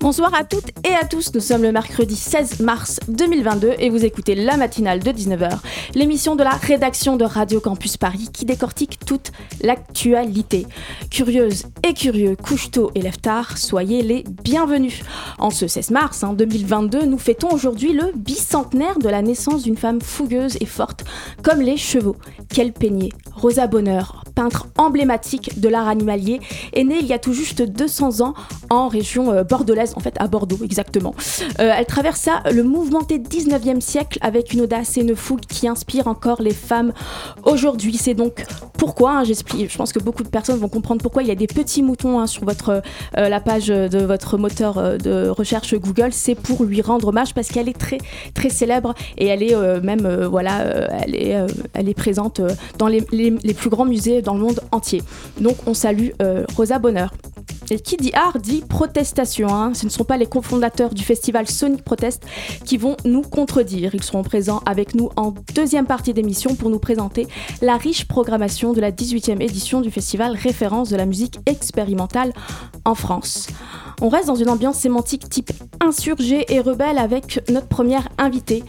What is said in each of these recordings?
Bonsoir à toutes et à tous, nous sommes le mercredi 16 mars 2022 et vous écoutez la matinale de 19h, l'émission de la rédaction de Radio Campus Paris qui décortique toute l'actualité. Curieuses et curieux, couche tôt et lève soyez les bienvenus. En ce 16 mars 2022, hein, nous fêtons aujourd'hui le bicentenaire de la naissance d'une femme fougueuse et forte comme les chevaux. Quel peigné Rosa Bonheur, peintre emblématique de l'art animalier, est née il y a tout juste 200 ans en région euh, bordelaise, en fait à Bordeaux exactement. Euh, elle traversa le mouvementé 19e siècle avec une audace et une fougue qui inspire encore les femmes aujourd'hui. C'est donc pourquoi, hein, j'explique, je pense que beaucoup de personnes vont comprendre pourquoi il y a des petits moutons hein, sur votre, euh, la page de votre moteur de recherche Google, c'est pour lui rendre hommage parce qu'elle est très très célèbre et elle est même voilà, elle est, elle est présente dans les, plus grands musées le monde entier. Donc on salue Rosa Bonheur. Et qui dit art dit protestation. Hein. Ce ne sont pas les cofondateurs du festival Sonic Protest qui vont nous contredire. Ils seront présents avec nous en deuxième partie d'émission pour nous présenter la riche programmation de la 18e édition du festival référence de la musique expérimentale en France. On reste dans une ambiance sémantique type insurgé et rebelle avec notre première invitée,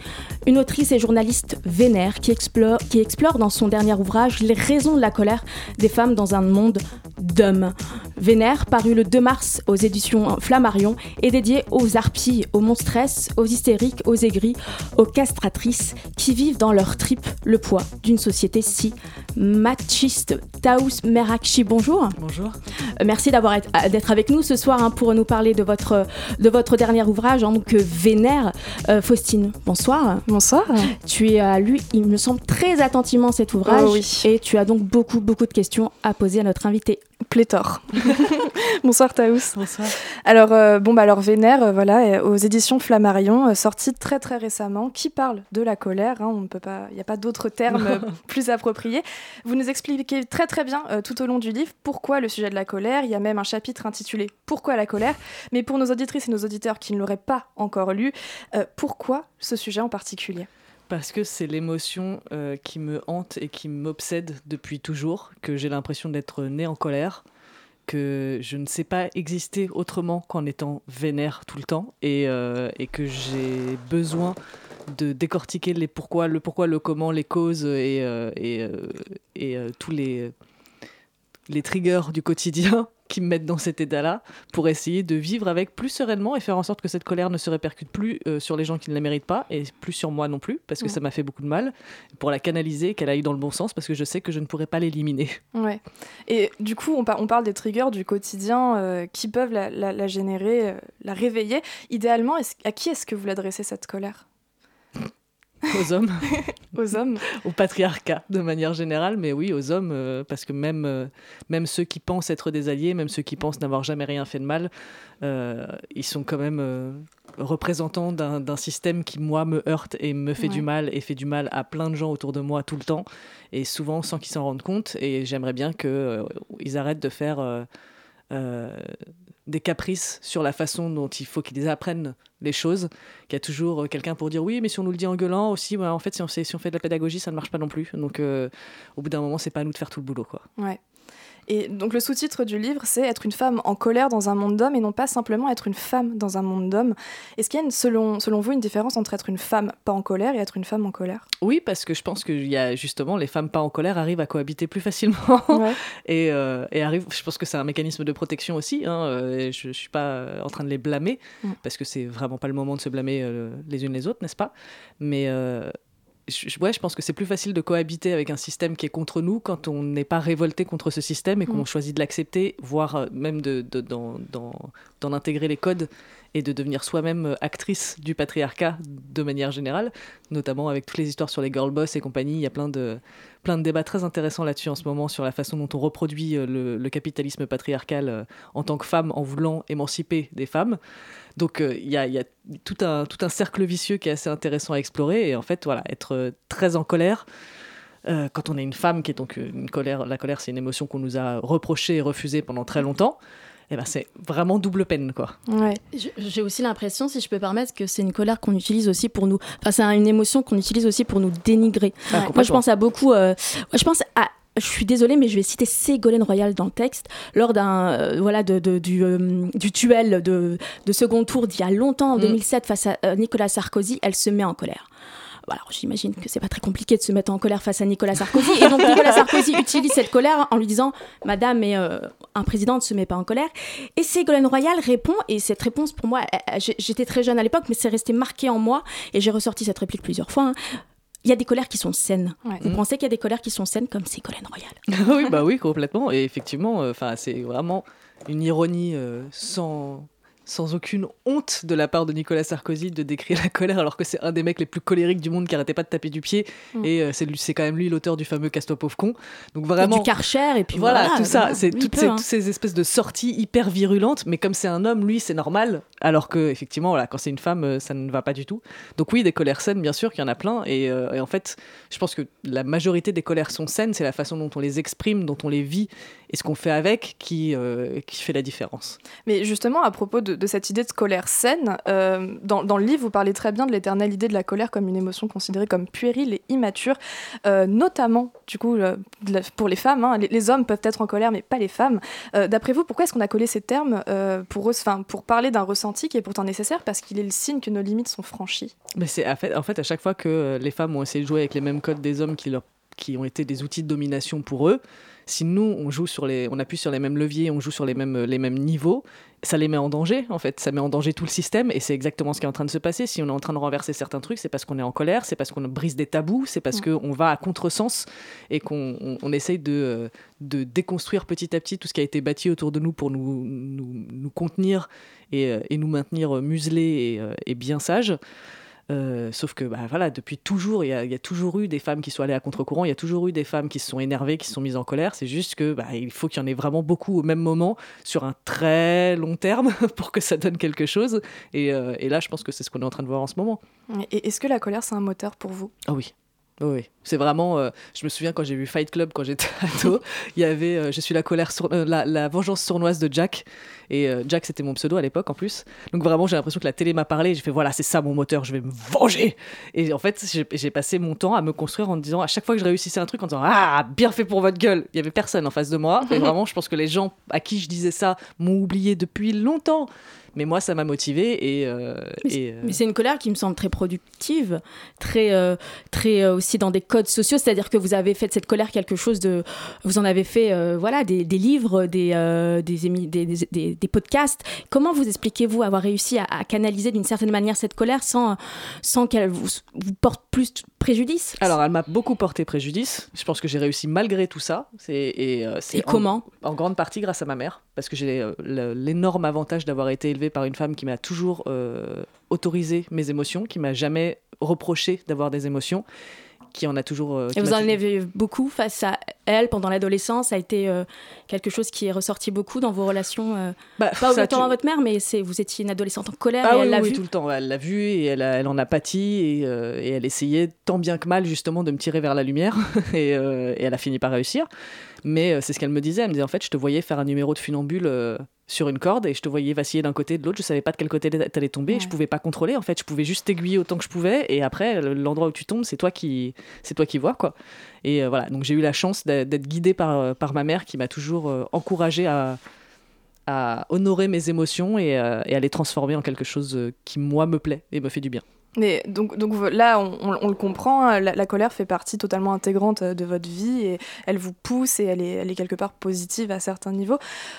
une autrice et journaliste vénère qui explore dans son dernier ouvrage les raisons de la colère des femmes dans un monde d'hommes. Vénère, paru le 2 mars aux éditions Flammarion, est dédié aux harpies, aux monstresses, aux hystériques, aux aigris, aux castratrices qui vivent dans leur tripe le poids d'une société si machiste. Taous Merakchi, bonjour. Bonjour. Euh, merci d'avoir d'être avec nous ce soir hein, pour nous parler de votre, de votre dernier ouvrage, hein, donc Vénère. Euh, Faustine, bonsoir. Bonsoir. Tu as lu, il me semble, très attentivement cet ouvrage oh oui. et tu as donc beaucoup, beaucoup de questions à poser à notre invité. Pléthore. Bonsoir Taous. Bonsoir. Alors euh, bon bah alors Vénère, euh, voilà, aux éditions Flammarion, euh, sortie très très récemment, qui parle de la colère. Hein, on ne peut pas, il n'y a pas d'autres termes plus appropriés. Vous nous expliquez très très bien tout au long du livre pourquoi le sujet de la colère. Il y a même un chapitre intitulé Pourquoi la colère? Mais pour nos auditrices et nos auditeurs qui ne l'auraient pas encore lu, pourquoi ce sujet en particulier? Parce que c'est l'émotion euh, qui me hante et qui m'obsède depuis toujours, que j'ai l'impression d'être né en colère, que je ne sais pas exister autrement qu'en étant vénère tout le temps, euh, et que j'ai besoin de décortiquer les pourquoi, le pourquoi, le comment, les causes et, euh, et, et tous les, les triggers du quotidien qui me mettent dans cet état-là pour essayer de vivre avec plus sereinement et faire en sorte que cette colère ne se répercute plus euh, sur les gens qui ne la méritent pas et plus sur moi non plus parce que Ouais. ça m'a fait beaucoup de mal pour la canaliser, qu'elle aille dans le bon sens parce que je sais que je ne pourrais pas l'éliminer. Ouais. Et du coup, on, par- on parle des triggers du quotidien euh, qui peuvent la, la- la générer, euh, la réveiller. Idéalement, à qui est-ce que vous l'adressez cette colère? Aux hommes, Aux hommes au patriarcat de manière générale, mais oui, aux hommes, euh, parce que même, euh, même ceux qui pensent être des alliés, même ceux qui pensent n'avoir jamais rien fait de mal, euh, ils sont quand même représentants d'un système qui, moi, me heurte et me fait Ouais. du mal et fait du mal à plein de gens autour de moi tout le temps, et souvent sans qu'ils s'en rendent compte. Et j'aimerais bien qu'ils arrêtent de faire euh, des caprices sur la façon dont il faut qu'ils apprennent les choses. Qu'il y a toujours euh, quelqu'un pour dire oui, mais si on nous le dit en gueulant aussi, bah, en fait, si on, si on fait de la pédagogie, ça ne marche pas non plus. Donc, euh, au bout d'un moment, c'est pas à nous de faire tout le boulot, quoi. Et donc le sous-titre du livre, c'est être une femme en colère dans un monde d'hommes et non pas simplement être une femme dans un monde d'hommes. Est-ce qu'il y a, une, selon, selon vous, une différence entre être une femme pas en colère et être une femme en colère? Oui, parce que je pense qu'il y a justement les femmes pas en colère arrivent à cohabiter plus facilement Ouais. et, euh, et arrivent. Je pense que c'est un mécanisme de protection aussi. hein, euh, et je, je suis pas euh, en train de les blâmer Mm. parce que c'est vraiment pas le moment de se blâmer euh, les unes les autres, n'est-ce pas? Mais euh, je, ouais, je pense que c'est plus facile de cohabiter avec un système qui est contre nous quand on n'est pas révolté contre ce système et qu'on Mm. choisit de l'accepter, voire euh, même de, de- d'en, d'en- d'en intégrer les codes et de devenir soi-même euh, actrice du patriarcat de manière générale, notamment avec toutes les histoires sur les girl boss et compagnie. Il y a plein de, plein de débats très intéressants là-dessus en ce moment sur la façon dont on reproduit euh, le, capitalisme patriarcal euh, en tant que femme en voulant émanciper des femmes. Donc euh, il y, a, tout un, tout un cercle vicieux qui est assez intéressant à explorer. Et en fait, voilà, être très en colère, quand on est une femme, qui est donc colère, la colère, c'est une émotion qu'on nous a reprochée et refusée pendant très longtemps. Eh ben, c'est vraiment double peine, quoi. Ouais. J'ai aussi l'impression, si je peux permettre, que c'est une colère qu'on utilise aussi pour nous. Enfin, c'est une émotion qu'on utilise aussi pour nous dénigrer. Ah, Moi, je pense à beaucoup. je pense à je suis désolée, mais je vais citer Ségolène Royal dans le texte, lors d'un euh, voilà de, du, euh, du duel de, de, second tour d'il y a longtemps, en 2007, mm. face à euh, Nicolas Sarkozy, elle se met en colère. Alors j'imagine que c'est pas très compliqué de se mettre en colère face à Nicolas Sarkozy. Et donc Nicolas Sarkozy utilise cette colère en lui disant Madame, mais un président ne se met pas en colère. Et Ségolène Royal répond, et cette réponse pour moi, j'étais très jeune à l'époque, mais c'est resté marqué en moi, et j'ai ressorti cette réplique plusieurs fois. Hein il y a des colères qui sont saines. Vous mm. pensez qu'il y a des colères qui sont saines comme Ségolène Royal? Oui, bah oui, complètement. Et effectivement, euh, enfin, c'est vraiment une ironie euh, sans sans aucune honte de la part de Nicolas Sarkozy de décrire la colère alors que c'est un des mecs les plus colériques du monde qui arrêtait pas de taper du pied mm. et euh, c'est quand même lui l'auteur du fameux Casse-toi pauvre con donc vraiment et du Karcher et puis voilà, tout ça c'est toutes, ces, hein. toutes ces espèces de sorties hyper virulentes mais comme c'est un homme lui c'est normal alors que effectivement voilà quand c'est une femme euh, ça ne va pas du tout donc oui des colères saines bien sûr qu'il y en a plein et, euh, et, en fait je pense que la majorité des colères sont saines c'est la façon dont on les exprime dont on les vit et ce qu'on fait avec qui, euh, qui fait la différence. Mais justement, à propos de, cette idée de colère saine, euh, dans, le livre, vous parlez très bien de l'éternelle idée de la colère comme une émotion considérée comme puérile et immature, euh, notamment, du coup, pour les femmes. Hein. les, hommes peuvent être en colère, mais pas les femmes. D'après vous, pourquoi est-ce qu'on a collé ces termes pour, pour parler d'un ressenti qui est pourtant nécessaire parce qu'il est le signe que nos limites sont franchies? Mais c'est en fait, en fait, à chaque fois que les femmes ont essayé de jouer avec les mêmes codes des hommes qui, leur, qui ont été des outils de domination pour eux, si nous on joue sur les, on appuie sur les mêmes leviers, on joue sur les mêmes, les mêmes niveaux, ça les met en danger en fait, ça met en danger tout le système et c'est exactement ce qui est en train de se passer. Si on est en train de renverser certains trucs, c'est parce qu'on est en colère, c'est parce qu'on brise des tabous, c'est parce qu'on va à contresens et qu'on on, essaye de, de déconstruire petit à petit tout ce qui a été bâti autour de nous pour nous, nous, nous contenir et, et, nous maintenir muselés et, et bien sages. Euh, sauf que bah, voilà, depuis toujours, il y, a toujours eu des femmes qui sont allées à contre-courant, il y a toujours eu des femmes qui se sont énervées, qui se sont mises en colère. C'est juste que bah, il faut qu'il y en ait vraiment beaucoup au même moment, sur un très long terme, pour que ça donne quelque chose. Et, euh, et là, je pense que c'est ce qu'on est en train de voir en ce moment. Et est-ce que la colère, c'est un moteur pour vous? Ah oui. Oui, c'est vraiment. Euh, je me souviens quand j'ai vu Fight Club quand j'étais ado, il y avait euh, Je suis la colère, euh, la, vengeance sournoise de Jack. Et Jack, c'était mon pseudo à l'époque en plus. Donc vraiment, j'ai l'impression que la télé m'a parlé. J'ai fait voilà, c'est ça mon moteur, je vais me venger. Et en fait, j'ai passé mon temps à me construire en disant à chaque fois que je réussissais un truc en disant Ah, bien fait pour votre gueule. Il y avait personne en face de moi. Et vraiment, je pense que les gens à qui je disais ça m'ont oublié depuis longtemps. Mais moi, ça m'a motivé et. Euh, mais, euh, c'est une colère qui me semble très productive, très, euh, très aussi dans des codes sociaux. C'est-à-dire que vous avez fait de cette colère quelque chose de. Vous en avez fait, voilà, des, des, livres, des, des, des, des, podcasts. Comment vous expliquez-vous avoir réussi à, à canaliser d'une certaine manière cette colère sans, sans qu'elle vous, vous porte plus préjudice Alors, elle m'a beaucoup porté préjudice. Je pense que j'ai réussi malgré tout ça. Et, et, comment En grande partie grâce à ma mère, parce que j'ai l'énorme avantage d'avoir été élevée par une femme qui m'a toujours euh, autorisé mes émotions, qui m'a jamais reproché d'avoir des émotions, qui en a toujours. Euh, et vous en avez beaucoup face à elle pendant l'adolescence Ça a été euh, quelque chose qui est ressorti beaucoup dans vos relations bah, Pas autant à votre mère, mais vous étiez une adolescente en colère ah et elle l'a oui, vu. tout le temps. Elle l'a vu et elle, elle en a pâti et, et, elle essayait tant bien que mal justement de me tirer vers la lumière et, et elle a fini par réussir. Mais c'est ce qu'elle me disait. Elle me disait en fait, je te voyais faire un numéro de funambule sur une corde et je te voyais vaciller d'un côté et de l'autre. Je savais pas de quel côté t'allais tomber. Je pouvais pas contrôler. En fait, je pouvais juste t'aiguiller autant que je pouvais. Et après, l'endroit où tu tombes, c'est toi qui, c'est toi qui vois quoi. Et euh, voilà. Donc j'ai eu la chance d'être guidée par, euh, par ma mère qui m'a toujours euh, encouragée à, à honorer mes émotions et, et, à les transformer en quelque chose qui moi me plaît et me fait du bien. Mais donc, donc là, on, le comprend, hein, la, colère fait partie totalement intégrante euh, de votre vie et elle vous pousse et elle est, elle est quelque part positive à certains niveaux.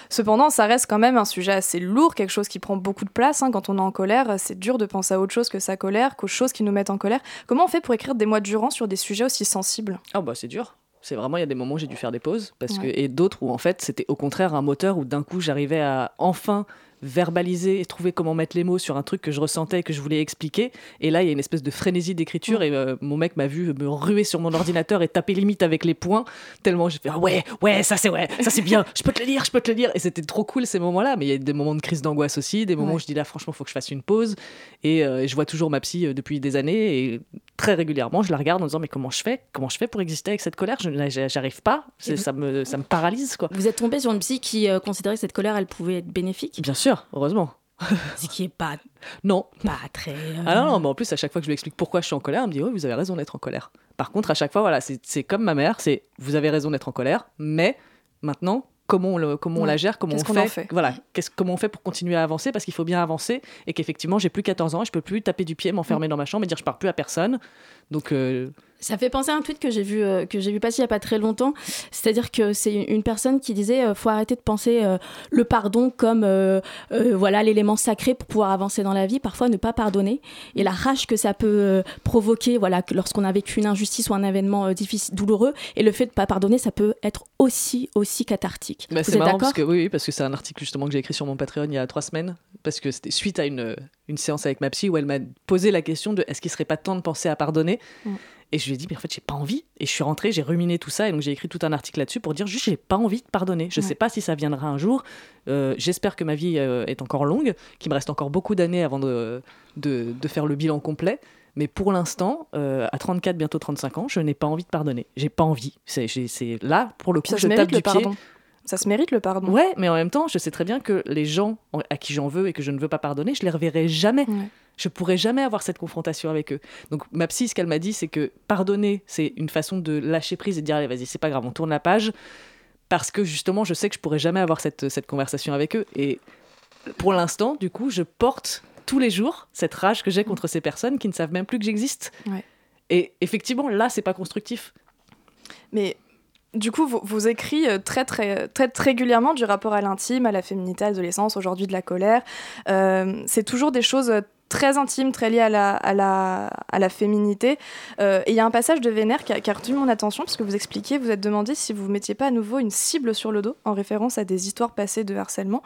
Cependant, ça reste quand même un sujet assez lourd, quelque chose qui prend beaucoup de place. Hein. Quand on est en colère, c'est dur de penser à autre chose que sa colère, qu'aux choses qui nous mettent en colère. Comment on fait pour écrire des mois durant sur des sujets aussi sensibles? Ah bah c'est dur. C'est vraiment, il y a des moments où j'ai dû faire des pauses parce que, et d'autres où en fait c'était au contraire un moteur où d'un coup j'arrivais à enfin verbaliser et trouver comment mettre les mots sur un truc que je ressentais et que je voulais expliquer. Et là, il y a une espèce de frénésie d'écriture et euh, mon mec m'a vu me ruer sur mon ordinateur et taper limite avec les poings tellement j'ai fait ah ouais, ouais, ça c'est ouais, ça c'est bien, je peux te le lire, je peux te le lire. Et c'était trop cool ces moments-là. Mais il y a des moments de crise d'angoisse aussi, des moments où je dis là franchement, faut que je fasse une pause. Et, euh, je vois toujours ma psy euh, depuis des années et très régulièrement, je la regarde en disant mais comment je fais, comment je fais pour exister avec cette colère? Je j'arrive pas, ça me ça me paralyse quoi. Vous êtes tombé sur une psy qui considérait que cette colère elle pouvait être bénéfique? Bien sûr, heureusement. Ce qui est pas. Non. Pas très. Euh, ah non, non, mais en plus, à chaque fois que je lui explique pourquoi je suis en colère, elle me dit Oui, vous avez raison d'être en colère. Par contre, à chaque fois, voilà, c'est comme ma mère c'est vous avez raison d'être en colère, mais maintenant, comment on, le, comment on la gère, comment on, fait, voilà, comment on fait pour continuer à avancer? Parce qu'il faut bien avancer et qu'effectivement j'ai plus 14 ans, et je peux plus taper du pied, m'enfermer mm. dans ma chambre et dire je pars plus à personne. Donc euh, ça fait penser à un tweet que j'ai vu, euh, que j'ai vu passer il n'y a pas très longtemps. C'est-à-dire que c'est une personne qui disait euh, faut arrêter de penser euh, le pardon comme voilà l'élément sacré pour pouvoir avancer dans la vie. Parfois, ne pas pardonner et la rage que ça peut provoquer voilà, lorsqu'on a vécu une injustice ou un événement difficile, douloureux. Et le fait de ne pas pardonner, ça peut être aussi, aussi cathartique. Bah, c'est marrant parce que, oui, parce que c'est un article justement que j'ai écrit sur mon Patreon il y a trois semaines. Parce que c'était suite à une, une séance avec ma psy où elle m'a posé la question de est-ce qu'il serait pas temps de penser à pardonner mm. Et je lui ai dit, mais en fait, j'ai pas envie. Et je suis rentrée, j'ai ruminé tout ça, et donc j'ai écrit tout un article là-dessus pour dire juste, j'ai pas envie de pardonner. Je sais pas si ça viendra un jour. Euh, j'espère que ma vie euh, est encore longue, qu'il me reste encore beaucoup d'années avant de, de, faire le bilan complet. Mais pour l'instant, euh, à 34, bientôt 35 ans, je n'ai pas envie de pardonner. J'ai pas envie. C'est là, pour le coup, je tape du pied. Ça se mérite le pardon. Ouais, mais en même temps, je sais très bien que les gens à qui j'en veux et que je ne veux pas pardonner, je les reverrai jamais. Je pourrais jamais avoir cette confrontation avec eux. Donc ma psy, ce qu'elle m'a dit, c'est que pardonner, c'est une façon de lâcher prise et de dire allez vas-y, c'est pas grave, on tourne la page, parce que justement, je sais que je pourrais jamais avoir cette, cette conversation avec eux. Et pour l'instant, du coup, je porte tous les jours cette rage que j'ai contre ces personnes qui ne savent même plus que j'existe. Et effectivement, là, c'est pas constructif. Mais du coup, vos, écrits euh, traitent, très, régulièrement du rapport à l'intime, à la féminité, à l'adolescence, aujourd'hui de la colère. Euh, c'est toujours des choses très intime, très lié à la, à la, à la féminité. Euh, et il y a un passage de Vénère qui a, qui a, retenu mon attention, parce que vous expliquez, vous êtes demandé si vous ne mettiez pas à nouveau une cible sur le dos, en référence à des histoires passées de harcèlement.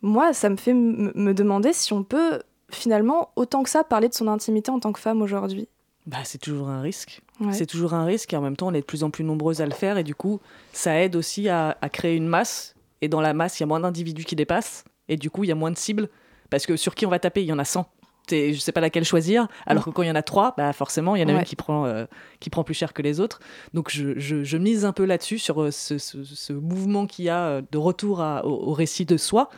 Moi, ça me fait me demander si on peut finalement autant que ça parler de son intimité en tant que femme aujourd'hui. Bah, c'est toujours un risque. C'est toujours un risque et en même temps, on est de plus en plus nombreuses à le faire et du coup, ça aide aussi à, à créer une masse. Et dans la masse, il y a moins d'individus qui dépassent et du coup, il y a moins de cibles. Parce que sur qui on va taper, il y en a 100 je sais pas laquelle choisir. Alors que quand il y en a trois, bah forcément, il y en a une qui prend, euh, qui prend plus cher que les autres. Donc je, je, mise un peu là-dessus, sur euh, ce, ce, mouvement qu'il y a euh, de retour au, récit de soi,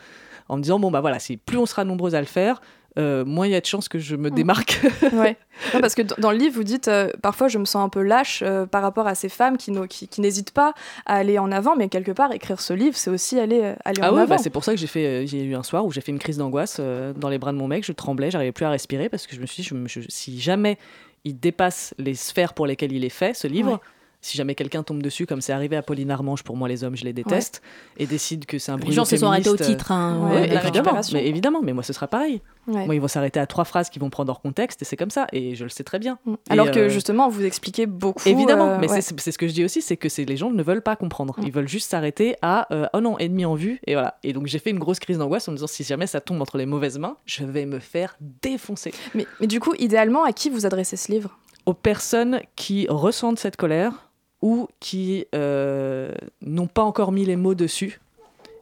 en me disant, bon, bah voilà, plus on sera nombreux à le faire, euh, moins il y a de chances que je me mm. démarque. ouais. parce que dans le livre, vous dites euh, parfois je me sens un peu lâche euh, par rapport à ces femmes qui, qui, n'hésitent pas à aller en avant, mais quelque part écrire ce livre, c'est aussi aller, aller ah en ouais, avant. Bah c'est pour ça que j'ai fait, j'ai eu un soir où j'ai fait une crise d'angoisse dans les bras de mon mec, je tremblais, j'arrivais plus à respirer parce que je me suis dit, si jamais il dépasse les sphères pour lesquelles il est fait, ce livre si jamais quelqu'un tombe dessus, comme c'est arrivé à Pauline Armange, pour moi les hommes, je les déteste, et décide que c'est un bruit. Les gens se sont arrêtés au titre. Hein, évidemment, mais évidemment, mais moi ce sera pareil. Moi, ils vont s'arrêter à trois phrases qui vont prendre hors contexte, et c'est comme ça, et je le sais très bien. Mm. Alors que euh, justement, vous expliquez beaucoup. Évidemment, euh, mais c'est ce que je dis aussi, c'est que les gens ne veulent pas comprendre. Mm. Ils veulent juste s'arrêter à euh, oh non, ennemi en vue, et voilà. Et donc j'ai fait une grosse crise d'angoisse en me disant si jamais ça tombe entre les mauvaises mains, je vais me faire défoncer. Mais, mais du coup, idéalement, à qui vous adressez ce livre? Aux personnes qui ressentent cette colère ou qui euh, n'ont pas encore mis les mots dessus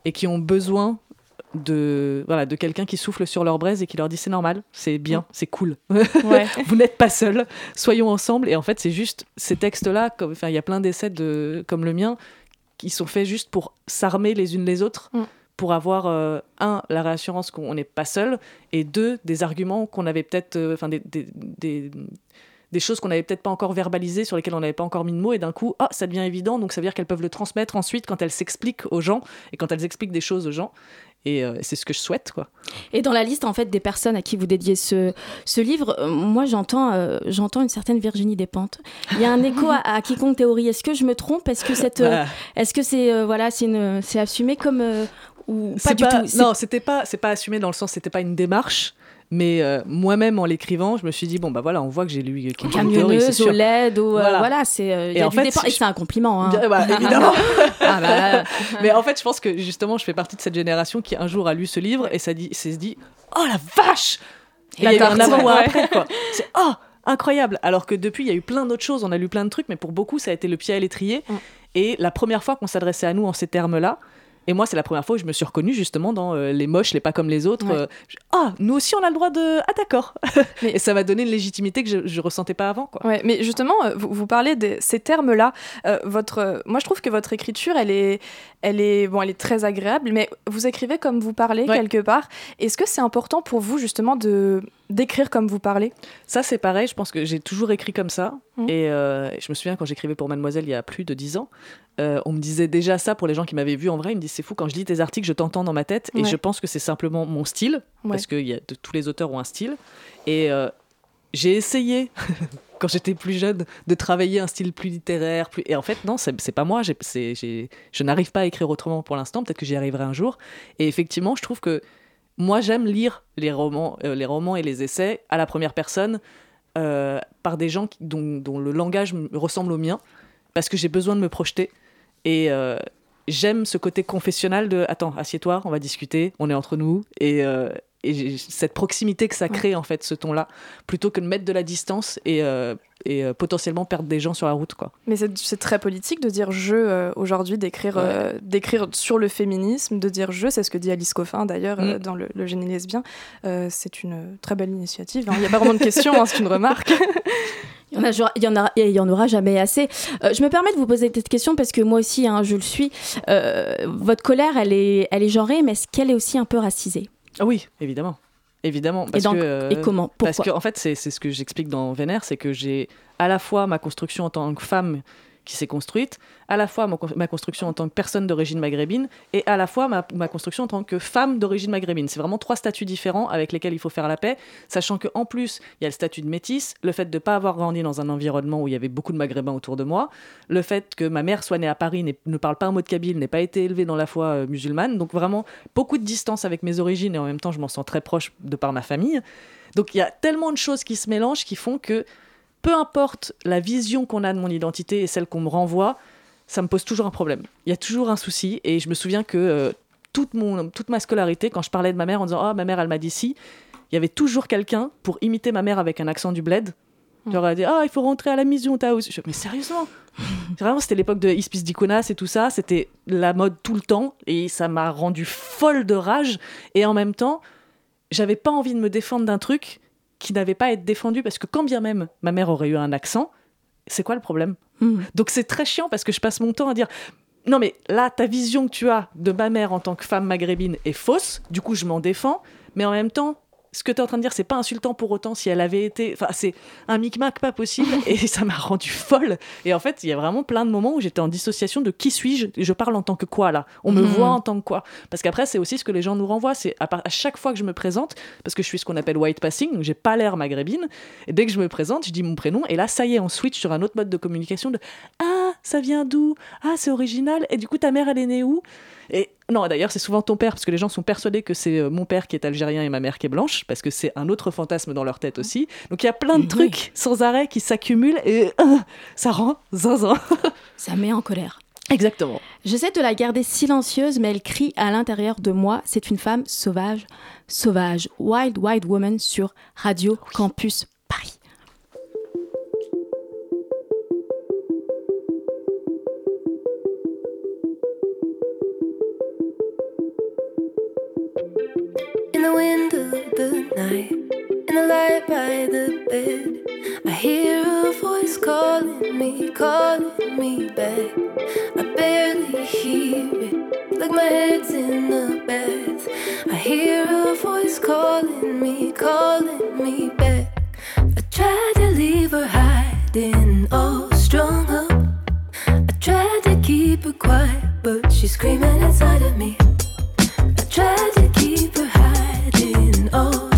et qui ont besoin de voilà de quelqu'un qui souffle sur leur braise et qui leur dit c'est normal, c'est bien, c'est cool. Vous n'êtes pas seul, soyons ensemble. Et en fait, c'est juste ces textes-là, comme enfin il y a plein d'essais de comme le mien qui sont faits juste pour s'armer les unes les autres. Mm. Pour avoir, euh, un, la réassurance qu'on n'est pas seul, et deux, des arguments qu'on avait peut-être, euh, enfin, des, des des choses qu'on n'avait peut-être pas encore verbalisées, sur lesquelles on n'avait pas encore mis de mots, et d'un coup, ah, ça devient évident, donc ça veut dire qu'elles peuvent le transmettre ensuite quand elles s'expliquent aux gens, et quand elles expliquent des choses aux gens. Et euh, c'est ce que je souhaite, quoi. Et dans la liste, en fait, des personnes à qui vous dédiez ce, ce livre, euh, moi, j'entends euh, j'entends une certaine Virginie Despentes. Il y a un écho à, quiconque théorie. Est-ce que je me trompe? Est-ce que est-ce que c'est voilà, c'est c'est assumé comme ou pas du tout? Non, c'était pas, c'est pas assumé dans le sens, c'était pas une démarche. Mais euh, moi-même, en l'écrivant, je me suis dit, bon, bah voilà, on voit que j'ai lu Kim Camionneuse, au LED, ou, euh, voilà, c'est, euh, et en fait, et c'est un compliment. Hein. Bah, évidemment. ah bah, Mais en fait, je pense que justement, je fais partie de cette génération qui un jour a lu ce livre et ça dit, s'est dit, oh la vache Et La il y a eu un tarte, avant ou un après, quoi. C'est oh incroyable. Alors que depuis, il y a eu plein d'autres choses, on a lu plein de trucs, mais pour beaucoup, ça a été le pied à l'étrier. Mm. Et la première fois qu'on s'adressait à nous en ces termes-là. Et moi, c'est la première fois où je me suis reconnue justement dans euh, les moches, les pas comme les autres. Ouais. euh, je- Ah, nous aussi, on a le droit de. Ah, d'accord. Mais- Et ça m'a donné une légitimité que je, je ressentais pas avant, quoi. Ouais, mais justement, euh, vous, vous parlez de ces termes-là. votre, moi, je trouve que votre écriture, elle est, elle est, bon, elle est très agréable, mais vous écrivez comme vous parlez Ouais. quelque part. Est-ce que c'est important pour vous justement de d'écrire comme vous parlez Ça, c'est pareil. Je pense que j'ai toujours écrit comme ça. Mhm. Et euh, je me souviens quand j'écrivais pour Mademoiselle il y a plus de 10 ans, euh, on me disait déjà ça pour les gens qui m'avaient vu en vrai. Ils me disent c'est fou quand je lis tes articles, je t'entends dans ma tête. Et Ouais. je pense que c'est simplement mon style. Ouais. Parce que y a de, tous les auteurs ont un style. Et euh, j'ai essayé. Quand j'étais plus jeune, de travailler un style plus littéraire, plus... et en fait non, c'est pas moi. Je n'arrive pas à écrire autrement pour l'instant. Peut-être que j'y arriverai un jour. Et effectivement, je trouve que moi j'aime lire les romans, euh, les romans et les essais à la première personne euh, par des gens dont, le langage ressemble au mien, parce que j'ai besoin de me projeter. Et euh, j'aime ce côté confessionnal de attends, assieds-toi, on va discuter, on est entre nous. Et cette proximité que ça crée, en fait, ce ton-là, plutôt que de mettre de la distance et, euh, et euh, potentiellement perdre des gens sur la route. Quoi. Mais c'est très politique de dire je euh, aujourd'hui, d'écrire Ouais. euh, d'écrire sur le féminisme, de dire je, c'est ce que dit Alice Coffin d'ailleurs euh, Mm. dans le, le génie lesbien. Euh, c'est une très belle initiative. hein. Il n'y a pas vraiment de question, hein, c'est une remarque. Il y en, a, il y en, a, il y en aura jamais assez. Euh, je me permets de vous poser cette question parce que moi aussi, hein, je le suis. Euh, votre colère, elle est, elle est genrée, mais est-ce qu'elle est aussi un peu racisée? Ah oui, évidemment. Évidemment. Parce donc- que, euh, Et comment? Parce Pourquoi? que, en fait, c'est ce que j'explique dans Vénère, c'est que j'ai à la fois ma construction en tant que femme qui s'est construite, à la fois ma, con- ma construction en tant que personne d'origine maghrébine, et à la fois ma, ma construction en tant que femme d'origine maghrébine. C'est vraiment trois statuts différents avec lesquels il faut faire la paix, sachant qu'en plus, il y a le statut de métisse, le fait de ne pas avoir grandi dans un environnement où il y avait beaucoup de maghrébins autour de moi, le fait que ma mère soit née à Paris, ne parle pas un mot de kabyle, n'ait pas été élevée dans la foi euh, musulmane, donc vraiment beaucoup de distance avec mes origines, et en même temps, je m'en sens très proche de par ma famille. Donc il y a tellement de choses qui se mélangent qui font que peu importe la vision qu'on a de mon identité et celle qu'on me renvoie, ça me pose toujours un problème. Il y a toujours un souci et je me souviens que euh, toute, mon, toute ma scolarité, quand je parlais de ma mère en disant « Ah, ma mère, elle m'a dit ci », il y avait toujours quelqu'un pour imiter ma mère avec un accent du bled. Genre, elle dit Ah, il faut rentrer à la maison, t'as aussi. Je- Mais sérieusement? Vraiment, c'était l'époque de Ispis Dikonas et tout ça. C'était la mode tout le temps. Et ça m'a rendu folle de rage. Et en même temps, j'avais pas envie de me défendre d'un truc qui n'avait pas à être défendu. Parce que quand bien même ma mère aurait eu un accent, c'est quoi le problème Hmm. Donc c'est très chiant parce que je passe mon temps à dire non mais là ta vision que tu as de ma mère en tant que femme maghrébine est fausse, du coup je m'en défends, mais en même temps ce que tu es en train de dire c'est pas insultant pour autant si elle avait été enfin c'est un micmac pas possible et ça m'a rendu folle. Et en fait il y a vraiment plein de moments où j'étais en dissociation de qui suis-je je parle en tant que quoi là. On me Mhm. voit en tant que quoi. Parce qu'après c'est aussi ce que les gens nous renvoient c'est à, chaque fois que je me présente parce que je suis ce qu'on appelle white passing donc j'ai pas l'air maghrébine et dès que je me présente je dis mon prénom et là ça y est on switch sur un autre mode de communication de ah, ça vient d'où? Ah, c'est original. Et du coup, ta mère, elle est née où? Et non, d'ailleurs, c'est souvent ton père, parce que les gens sont persuadés que c'est euh, mon père qui est algérien et ma mère qui est blanche, parce que c'est un autre fantasme dans leur tête aussi. Donc il y a plein de Oui. trucs sans arrêt qui s'accumulent et euh, ça rend zinzin. Ça met en colère. Exactement. J'essaie de la garder silencieuse, mais elle crie à l'intérieur de moi. C'est une femme sauvage, sauvage. Wild Wild Woman sur Radio Campus Paris. The wind of the night, in the light by the bed, I hear a voice calling me, calling me back. I barely hear it, like my head's in the bath. I hear a voice calling me, calling me back. I tried to leave her hiding, all strung up. I tried to keep her quiet, but she's screaming inside of me. I tried to keep her hiding, oh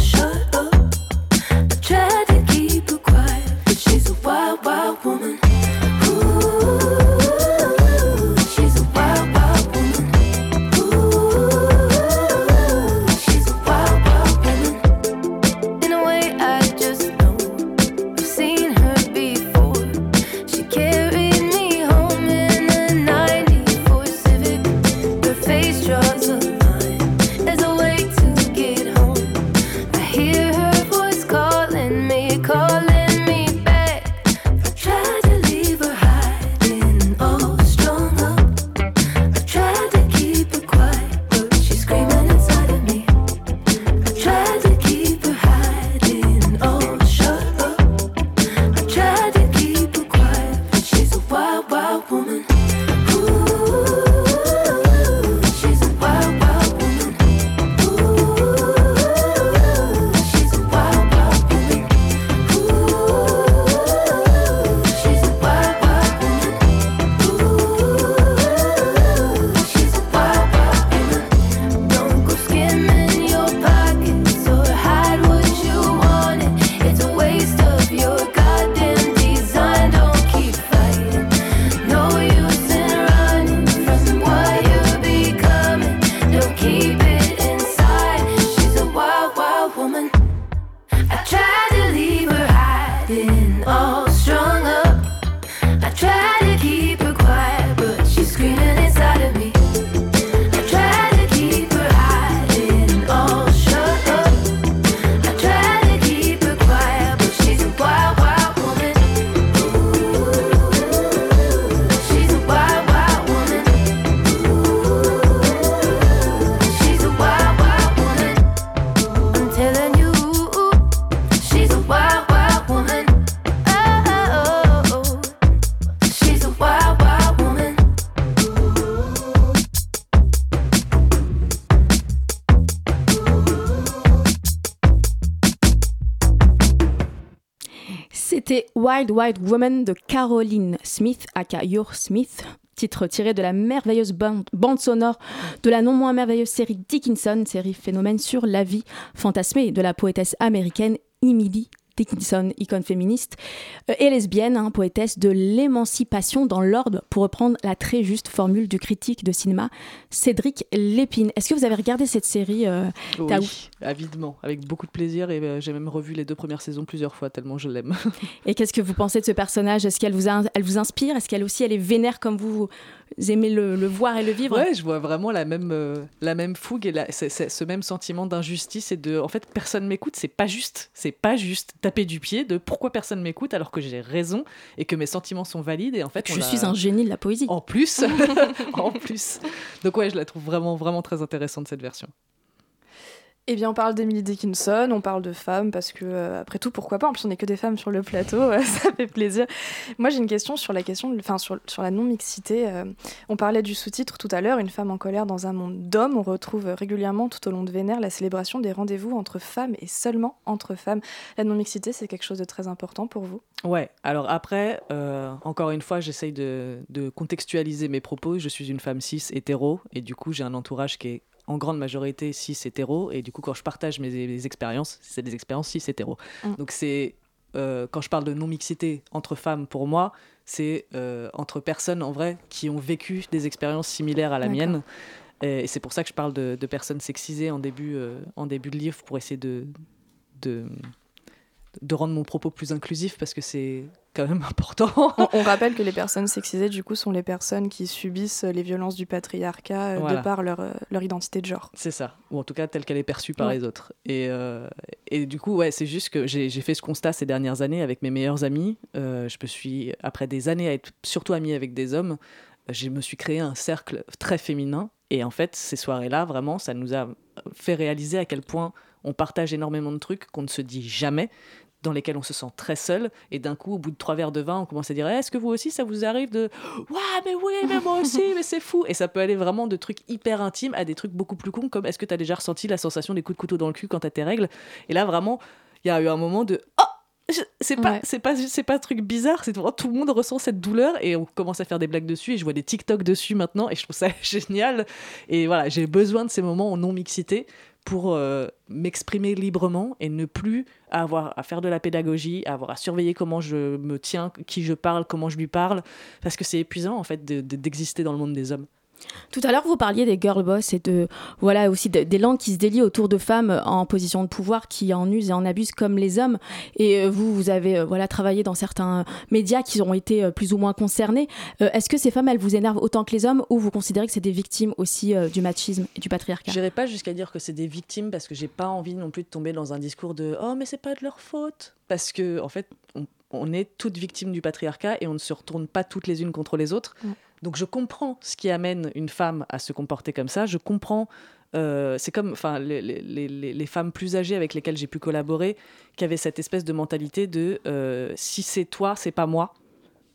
Wild Wild Woman de Caroline Smith, aka Your Smith, titre tiré de la merveilleuse bande, bande sonore de la non moins merveilleuse série Dickinson, série phénomène sur la vie fantasmée de la poétesse américaine Emily Dickinson, icône féministe euh, et lesbienne, hein, poétesse de l'émancipation dans l'ordre, pour reprendre la très juste formule du critique de cinéma Cédric Lépine. Est-ce que vous avez regardé cette série euh, Oui, avidement, avec beaucoup de plaisir et euh, j'ai même revu les deux premières saisons plusieurs fois tellement je l'aime. Et qu'est-ce que vous pensez de ce personnage? Est-ce qu'elle vous, a- elle vous inspire? Est-ce qu'elle aussi elle est vénère comme vous aimez le, le voir et le vivre Ouais, je vois vraiment la même, euh, la même fougue et la- ce même sentiment d'injustice et de, en fait, personne m'écoute, c'est pas juste, c'est pas juste taper du pied de pourquoi personne m'écoute alors que j'ai raison et que mes sentiments sont valides et en fait Je on suis a- un génie de la poésie. En plus, en plus. Donc ouais, je la trouve vraiment, vraiment très intéressante cette version. Eh bien, on parle d'Emily Dickinson, on parle de femmes, parce que, euh, après tout, pourquoi pas? En plus, on n'est que des femmes sur le plateau, euh, ça fait plaisir. Moi, j'ai une question sur la question, la non-mixité. euh, on parlait du sous-titre tout à l'heure, Une femme en colère dans un monde d'hommes. On retrouve régulièrement, tout au long de Vénère, la célébration des rendez-vous entre femmes et seulement entre femmes. La non-mixité, c'est quelque chose de très important pour vous? Ouais, alors après, euh, encore une fois, j'essaye de, de contextualiser mes propos. Je suis une femme cis hétéro et du coup, j'ai un entourage qui est en grande majorité cis hétéro et du coup, quand je partage mes, mes expériences, c'est des expériences cis hétéro. Mm. Donc c'est euh, quand je parle de non-mixité entre femmes, pour moi, c'est euh, entre personnes en vrai qui ont vécu des expériences similaires à la mienne. Et c'est pour ça que je parle de, de personnes sexisées en début, euh, en début de livre pour essayer de, de, de rendre mon propos plus inclusif parce que c'est quand même important. on, on rappelle que les personnes sexisées, du coup, sont les personnes qui subissent les violences du patriarcat euh, Voilà. de par leur, euh, leur identité de genre. C'est ça, ou en tout cas telle qu'elle est perçue par Ouais. les autres. Et, euh, et du coup, ouais, c'est juste que j'ai j'ai fait ce constat ces dernières années avec mes meilleurs amis. Euh, je me suis, après des années à être surtout amie avec des hommes, je me suis créé un cercle très féminin. Et en fait, ces soirées-là, vraiment, ça nous a fait réaliser à quel point on partage énormément de trucs qu'on ne se dit jamais dans lesquels on se sent très seul. Et d'un coup au bout de trois verres de vin on commence à dire Eh, est-ce que vous aussi ça vous arrive de ouais mais oui mais moi aussi mais c'est fou! Et ça peut aller vraiment de trucs hyper intimes à des trucs beaucoup plus cons comme est-ce que tu as déjà ressenti la sensation des coups de couteau dans le cul quand t'as tes règles? Et là vraiment il y a eu un moment de oh! C'est pas Ouais. c'est pas c'est pas un truc bizarre c'est vraiment tout le monde ressent cette douleur et on commence à faire des blagues dessus et je vois des TikTok dessus maintenant et je trouve ça génial. Et voilà j'ai besoin de ces moments en non mixité pour euh, m'exprimer librement et ne plus avoir à faire de la pédagogie, à avoir à surveiller comment je me tiens, qui je parle, comment je lui parle, parce que c'est épuisant en fait de- de- d'exister dans le monde des hommes. Tout à l'heure, vous parliez des girl boss et de voilà aussi de- des langues qui se délient autour de femmes en position de pouvoir qui en usent et en abusent comme les hommes. Et euh, vous, vous avez euh, voilà travaillé dans certains médias qui ont été euh, plus ou moins concernés. Euh, Est-ce que ces femmes, elles vous énervent autant que les hommes ou vous considérez que c'est des victimes aussi euh, du machisme et du patriarcat? J'irai pas jusqu'à dire que c'est des victimes parce que j'ai pas envie non plus de tomber dans un discours de oh mais c'est pas de leur faute parce que en fait on, on est toutes victimes du patriarcat et on ne se retourne pas toutes les unes contre les autres. Donc je comprends ce qui amène une femme à se comporter comme ça. Je comprends. euh, c'est comme enfin les, femmes plus âgées avec lesquelles j'ai pu collaborer qui avaient cette espèce de mentalité de euh, si c'est toi c'est pas moi.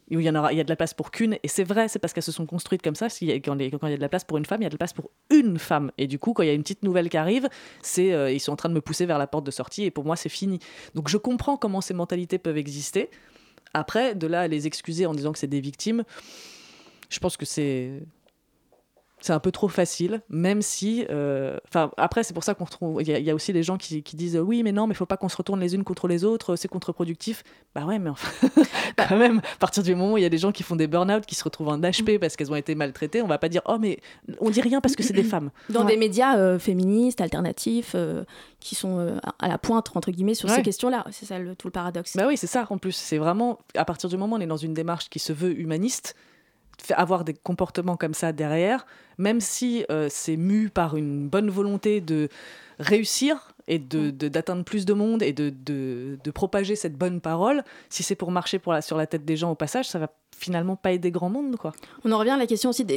Il y en aura il y a de la place pour qu'une. Et c'est vrai c'est parce qu'elles se sont construites comme ça. Quand il y a de la place pour une femme il y a de la place pour une femme. Et du coup quand il y a une petite nouvelle qui arrive c'est euh, ils sont en train de me pousser vers la porte de sortie et pour moi c'est fini. Donc je comprends comment ces mentalités peuvent exister. Après de là à les excuser en disant que c'est des victimes je pense que c'est c'est un peu trop facile, même si. euh, Enfin, après, c'est pour ça qu'on retrouve. Il y, a- il y a aussi des gens qui, qui disent oui, mais non, mais il faut pas qu'on se retourne les unes contre les autres, c'est contre-productif. Bah ouais, mais enfin, quand même, à partir du moment où il y a des gens qui font des burn-out, qui se retrouvent en HP parce qu'elles ont été maltraitées, on va pas dire oh, mais on dit rien parce que c'est des femmes. Dans Ouais. des médias euh, féministes, alternatifs, euh, qui sont à la pointe, entre guillemets, sur Ouais. ces questions-là. C'est ça le, tout le paradoxe. Bah oui, c'est ça en plus. C'est vraiment, à partir du moment où on est dans une démarche qui se veut humaniste, avoir des comportements comme ça derrière, même si euh, c'est mu par une bonne volonté de réussir et de- de- d'atteindre plus de monde et de, de- de propager cette bonne parole, si c'est pour marcher pour la- sur la tête des gens au passage, ça va finalement pas aider grand monde. quoi. On en revient à la question aussi de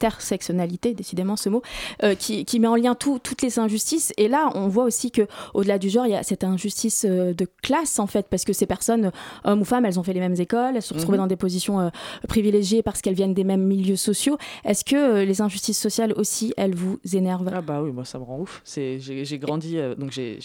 l'intersectionnalité, décidément ce mot, euh, qui, qui met en lien tout- toutes les injustices. Et là, on voit aussi que au-delà du genre, il y a cette injustice euh, de classe en fait, parce que ces personnes, euh, hommes ou femmes, elles ont fait les mêmes écoles, elles se sont retrouvées Mhm. dans des positions euh, privilégiées parce qu'elles viennent des mêmes milieux sociaux. Est-ce que euh, les injustices sociales aussi, elles vous énervent? Ah bah oui, moi ça me rend ouf. C'est j'ai grandi euh, donc j'ai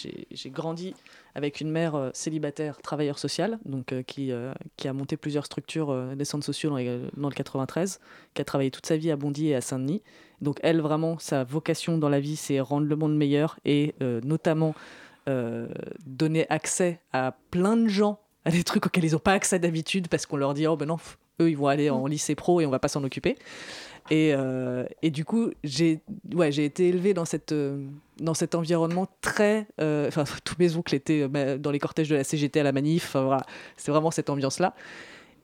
grandi avec une mère euh, célibataire, travailleur social, donc euh, qui, euh, qui a monté plusieurs structures des centres sociaux dans, les- dans le 93, qui a travaillé toute sa vie à Bondy et à Saint-Denis. Donc elle, vraiment, sa vocation dans la vie, c'est rendre le monde meilleur et notamment donner accès à plein de gens à des trucs auxquels ils n'ont pas accès d'habitude parce qu'on leur dit, oh ben non, eux, ils vont aller en lycée pro et on va pas s'en occuper. Et, euh, et du coup, j'ai ouais, été élevée dans, cette, euh, dans cet environnement très. euh, Enfin, tous mes oncles étaient bah, dans les cortèges de la CGT à la manif. voilà, c'est vraiment cette ambiance-là.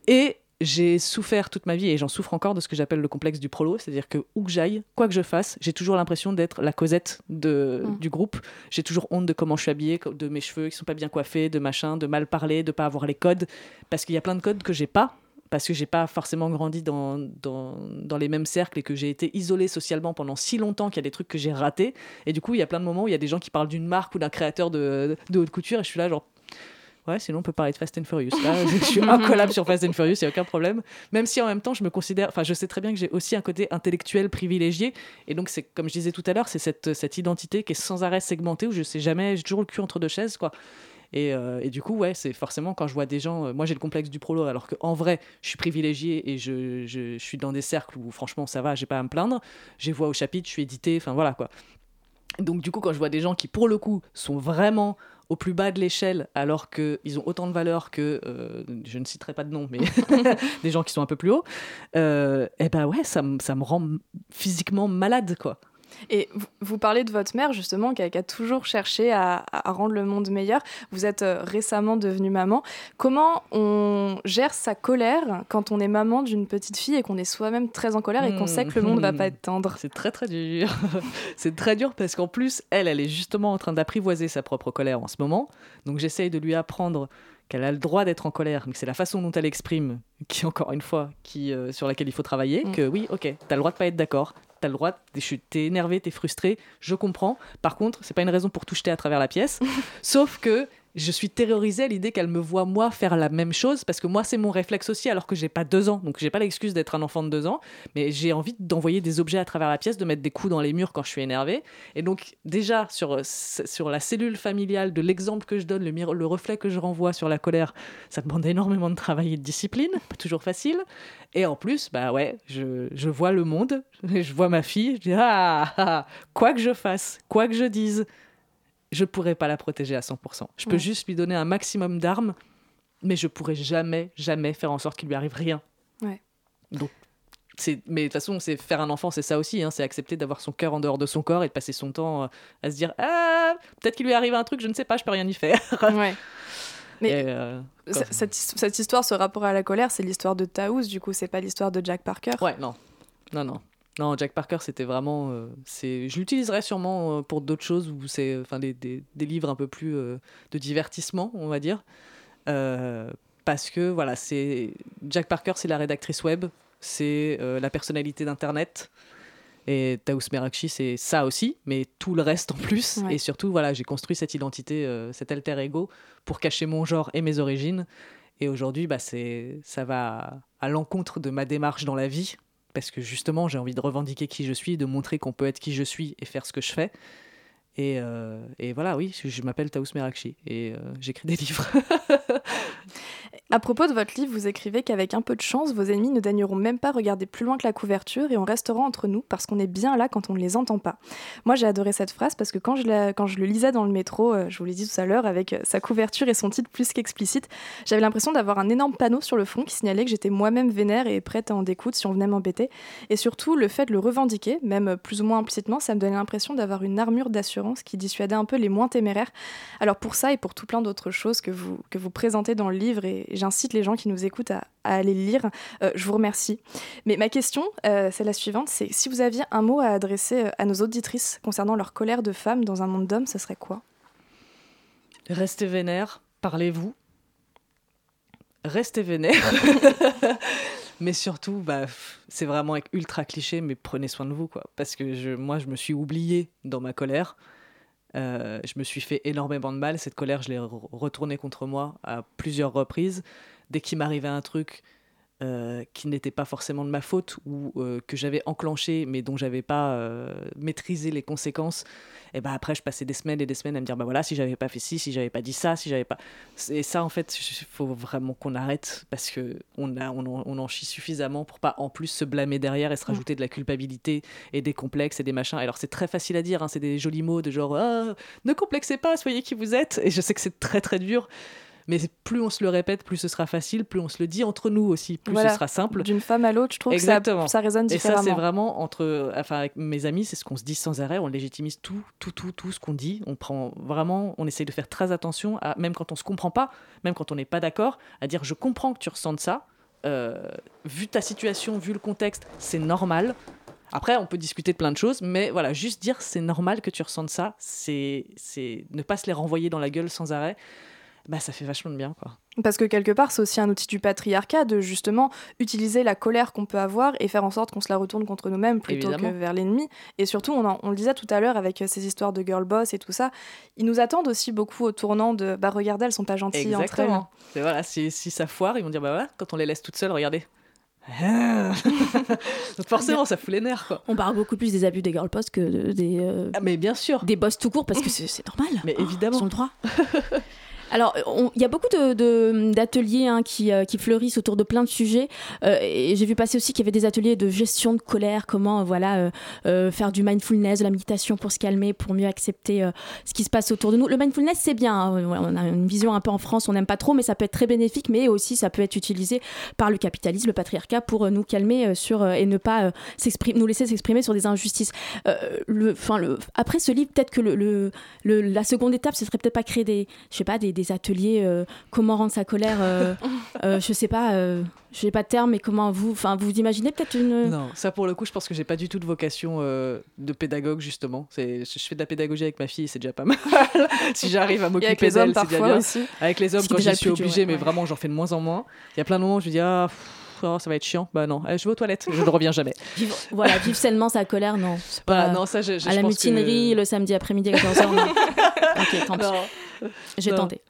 Et j'ai souffert toute ma vie, et j'en souffre encore, de ce que j'appelle le complexe du prolo. C'est-à-dire que où que j'aille, quoi que je fasse, j'ai toujours l'impression d'être la Cosette de, Mm. du groupe. J'ai toujours honte de comment je suis habillée, de mes cheveux qui sont pas bien coiffés, de machin, de mal parler, de pas avoir les codes. Parce qu'il y a plein de codes que j'ai pas parce que j'ai pas forcément grandi dans, dans, dans les mêmes cercles et que j'ai été isolée socialement pendant si longtemps qu'il y a des trucs que j'ai ratés. Et du coup, il y a plein de moments où il y a des gens qui parlent d'une marque ou d'un créateur de, de haute couture et je suis là genre. Ouais, sinon on peut parler de Fast and Furious. Là, je suis incollable sur Fast and Furious, il n'y a aucun problème. Même si en même temps, je me considère. Enfin, je sais très bien que j'ai aussi un côté intellectuel privilégié. Et donc, c'est comme je disais tout à l'heure, c'est cette, cette identité qui est sans arrêt segmentée où je sais jamais, j'ai toujours le cul entre deux chaises, quoi. Et, euh, et du coup, ouais, c'est forcément quand je vois des gens. euh, moi, j'ai le complexe du prolo, alors qu'en vrai, je suis privilégié et je, suis dans des cercles où, franchement, ça va, j'ai pas à me plaindre. J'ai voix au chapitre, je suis édité, enfin voilà quoi. Donc, du coup, quand je vois des gens qui, pour le coup, sont vraiment au plus bas de l'échelle, alors qu'ils ont autant de valeur que, euh, je ne citerai pas de nom, mais des gens qui sont un peu plus hauts, et ben ouais, ça, ça me rend physiquement malade, quoi. Et vous, parlez de votre mère, justement, qui a, qui a toujours cherché à, à rendre le monde meilleur. Vous êtes euh, récemment devenue maman. Comment on gère sa colère quand on est maman d'une petite fille et qu'on est soi-même très en colère et qu'on sait que le monde va pas être tendre? C'est très très dur. c'est très dur parce qu'en plus, elle, elle est justement en train d'apprivoiser sa propre colère en ce moment. Donc j'essaye de lui apprendre qu'elle a le droit d'être en colère, mais que c'est la façon dont elle exprime, qui encore une fois, qui, euh, sur laquelle il faut travailler, Mm. que oui, ok, t'as le droit de pas être d'accord, t'as le droit, t'es énervé, t'es frustré, je comprends. Par contre, c'est pas une raison pour tout jeter à travers la pièce. Sauf que je suis terrorisée à l'idée qu'elle me voit moi faire la même chose parce que moi c'est mon réflexe aussi alors que j'ai pas deux ans. Donc j'ai pas l'excuse d'être un enfant de deux ans mais j'ai envie d'envoyer des objets à travers la pièce de mettre des coups dans les murs quand je suis énervée. Et donc déjà sur, sur la cellule familiale de l'exemple que je donne le, le reflet que je renvoie sur la colère ça demande énormément de travail et de discipline pas toujours facile. Et en plus bah ouais je, je vois le monde je vois ma fille je dis ah, ah, ah, quoi que je fasse quoi que je dise je pourrais pas la protéger à 100%. Je peux Ouais. juste lui donner un maximum d'armes, mais je pourrais jamais, jamais faire en sorte qu'il lui arrive rien. Ouais. Donc, mais de toute façon, c'est faire un enfant, c'est ça aussi, hein, c'est accepter d'avoir son cœur en dehors de son corps et de passer son temps euh, à se dire ah peut-être qu'il lui arrive un truc, je ne sais pas, je peux rien y faire. Ouais. Mais- euh, Cette, cette histoire, ce rapport à la colère, c'est l'histoire de Taous, du coup, c'est pas l'histoire de Jack Parker? ouais, non, non, non. Non, Jack Parker, c'était vraiment. euh, c'est, je l'utiliserai sûrement euh, pour d'autres choses où c'est, enfin, des, des, des livres un peu plus euh, de divertissement, on va dire. Euh, parce que voilà, c'est Jack Parker, c'est la rédactrice web, c'est la personnalité d'internet. Et Taous Merakchi, c'est ça aussi, mais tout le reste en plus. Ouais. Et surtout, voilà, j'ai construit cette identité, cet alter ego, pour cacher mon genre et mes origines. Et aujourd'hui, bah, c'est, ça va à l'encontre de ma démarche dans la vie, parce que justement, j'ai envie de revendiquer qui je suis, de montrer qu'on peut être qui je suis et faire ce que je fais. Et, euh, et voilà, oui, je, m'appelle Taous Merakchi et euh, j'écris des livres. À propos de votre livre, vous écrivez qu'avec un peu de chance, vos ennemis ne daigneront même pas regarder plus loin que la couverture et on restera entre nous parce qu'on est bien là quand on ne les entend pas. Moi, j'ai adoré cette phrase parce que quand je, la- quand je le lisais dans le métro, euh, je vous l'ai dit tout à l'heure, avec sa couverture et son titre plus qu'explicite, j'avais l'impression d'avoir un énorme panneau sur le front qui signalait que j'étais moi-même vénère et prête à en découdre si on venait m'embêter. Et surtout, le fait de le revendiquer, même plus ou moins implicitement, ça me donnait l'impression d'avoir une armure d'assurance qui dissuadait un peu les moins téméraires. Alors pour ça et pour tout plein d'autres choses que vous, que vous présentez dans le livre, et j'incite les gens qui nous écoutent à, à aller le lire, euh, je vous remercie. Mais ma question, euh, c'est la suivante, c'est si vous aviez un mot à adresser euh, à nos auditrices concernant leur colère de femme dans un monde d'hommes, ce serait quoi? Restez vénère, parlez-vous. Restez vénère. mais surtout, bah, c'est vraiment ultra cliché, mais prenez soin de vous, quoi. Parce que je, moi, je me suis oubliée dans ma colère. Euh, je me suis fait énormément de mal. Cette colère, je l'ai re- retournée contre moi à plusieurs reprises. Dès qu'il m'arrivait un truc, euh, qui n'était pas forcément de ma faute ou euh, que j'avais enclenché mais dont j'avais pas euh, maîtrisé les conséquences et ben après je passais des semaines et des semaines à me dire bah voilà si j'avais pas fait ci si j'avais pas dit ça si j'avais pas et ça en fait il faut vraiment qu'on arrête parce que on a on en, on en, chie suffisamment pour pas en plus se blâmer derrière et se rajouter de la culpabilité et des complexes et des machins. Alors c'est très facile à dire hein, c'est des jolis mots de genre ah, ne complexez pas soyez qui vous êtes. Et je sais que c'est très très dur mais plus on se le répète, plus ce sera facile, plus on se le dit entre nous aussi, plus ce sera simple. D'une femme à l'autre, je trouve Exactement. que ça, résonne différemment. Et ça, c'est vraiment entre, enfin, avec mes amis, c'est ce qu'on se dit sans arrêt. On légitimise tout, tout, tout, tout ce qu'on dit. On prend vraiment, on essaye de faire très attention, à, même quand on se comprend pas, même quand on n'est pas d'accord, à dire je comprends que tu ressentes ça. Euh, vu ta situation, vu le contexte, c'est normal. Après, on peut discuter de plein de choses, mais voilà, juste dire c'est normal que tu ressentes ça, c'est ne pas se les renvoyer dans la gueule sans arrêt bah, ça fait vachement de bien. quoi. Parce que quelque part, c'est aussi un outil du patriarcat de justement utiliser la colère qu'on peut avoir et faire en sorte qu'on se la retourne contre nous-mêmes plutôt que vers l'ennemi. Et surtout, on, on, le disait tout à l'heure avec ces histoires de girl boss et tout ça, ils nous attendent aussi beaucoup au tournant de bah regardez, elles sont pas gentilles Exactement. entre elles. voilà, si, si ça foire, ils vont dire bah voilà, quand on les laisse toutes seules, regardez. Donc forcément, ça fout les nerfs. Quoi. On parle beaucoup plus des abus des girl boss que des. Euh, ah, mais bien sûr. Des boss tout court parce que c'est normal. Mais évidemment. Ils ont le droit. Alors, il y a beaucoup d'ateliers de, hein, qui, euh, qui, fleurissent autour de plein de sujets. Euh, j'ai vu passer aussi qu'il y avait des ateliers de gestion de colère, comment euh, voilà, faire du mindfulness, de la méditation pour se calmer, pour mieux accepter ce qui se passe autour de nous. Le mindfulness, c'est bien. Hein. on a une vision un peu en France, on n'aime pas trop, mais ça peut être très bénéfique, mais aussi ça peut être utilisé par le capitalisme, le patriarcat, pour nous calmer sur, et ne pas nous laisser s'exprimer sur des injustices. le, après ce livre, peut-être que la seconde étape, ce serait peut-être pas créer des, pas, des ateliers euh, comment rendre sa colère euh, euh, je sais pas je n'ai pas de terme mais comment vous enfin vous imaginez peut-être une non ça pour le coup je pense que j'ai pas du tout de vocation de pédagogue justement c'est je fais de la pédagogie avec ma fille c'est déjà pas mal si j'arrive à m'occuper d'elle c'est déjà bien aussi. avec les hommes quand je suis obligée mais vraiment j'en fais de moins en moins il y a plein de moments où je me dis ah oh, ça va être chiant. Bah non, je vais aux toilettes, je ne reviens jamais. voilà, vivre sainement sa colère, non. Bah, non, ça, je, à la mutinerie le samedi après-midi à 14h. ok, tant pis. J'ai tenté.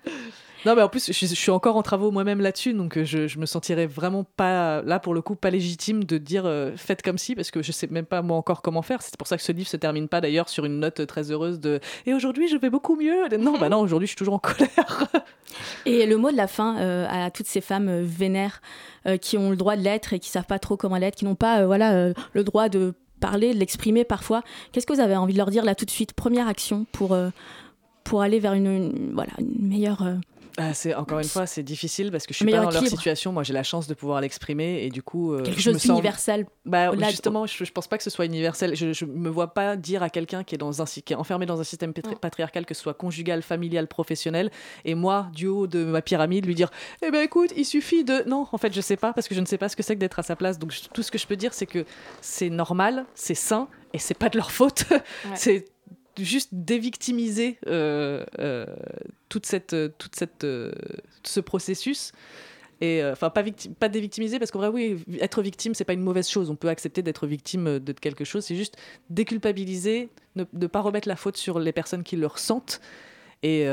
Non, mais en plus, je, suis encore en travaux moi-même là-dessus, donc euh, je, je, me sentirais vraiment pas, là pour le coup, pas légitime de dire euh, faites comme si, parce que je sais même pas moi encore comment faire. C'est pour ça que ce livre se termine pas d'ailleurs sur une note très heureuse de et aujourd'hui je vais beaucoup mieux. Non, bah non, aujourd'hui je suis toujours en colère. et le mot de la fin euh, à toutes ces femmes vénères qui ont le droit de l'être et qui savent pas trop comment l'être, qui n'ont pas voilà, le droit de parler, de l'exprimer parfois. Qu'est-ce que vous avez envie de leur dire là tout de suite? Première action pour pour aller vers une, voilà, une meilleure. Euh, ah, c'est encore une fois, c'est difficile parce que je suis pas dans leur situation. Moi, j'ai la chance de pouvoir l'exprimer et du coup, euh, quelque chose d'universel. Bah, justement, je, je, pense pas que ce soit universel. Je, je me vois pas dire à quelqu'un qui est dans un qui est enfermé dans un système patriarcal, que ce soit conjugal, familial, professionnel, et moi, du haut de ma pyramide, lui dire, eh ben écoute, il suffit de. Non, en fait, je sais pas parce que je ne sais pas ce que c'est que d'être à sa place. Donc tout ce que je peux dire, c'est que c'est normal, c'est sain et c'est pas de leur faute. c'est juste dévictimiser euh, euh, toute cette, toute cette, euh, ce processus. Et enfin, pas, pas dévictimiser, parce qu'en vrai, oui, être victime, c'est pas une mauvaise chose. On peut accepter d'être victime de quelque chose. C'est juste déculpabiliser, ne, pas remettre la faute sur les personnes qui le ressentent. Et,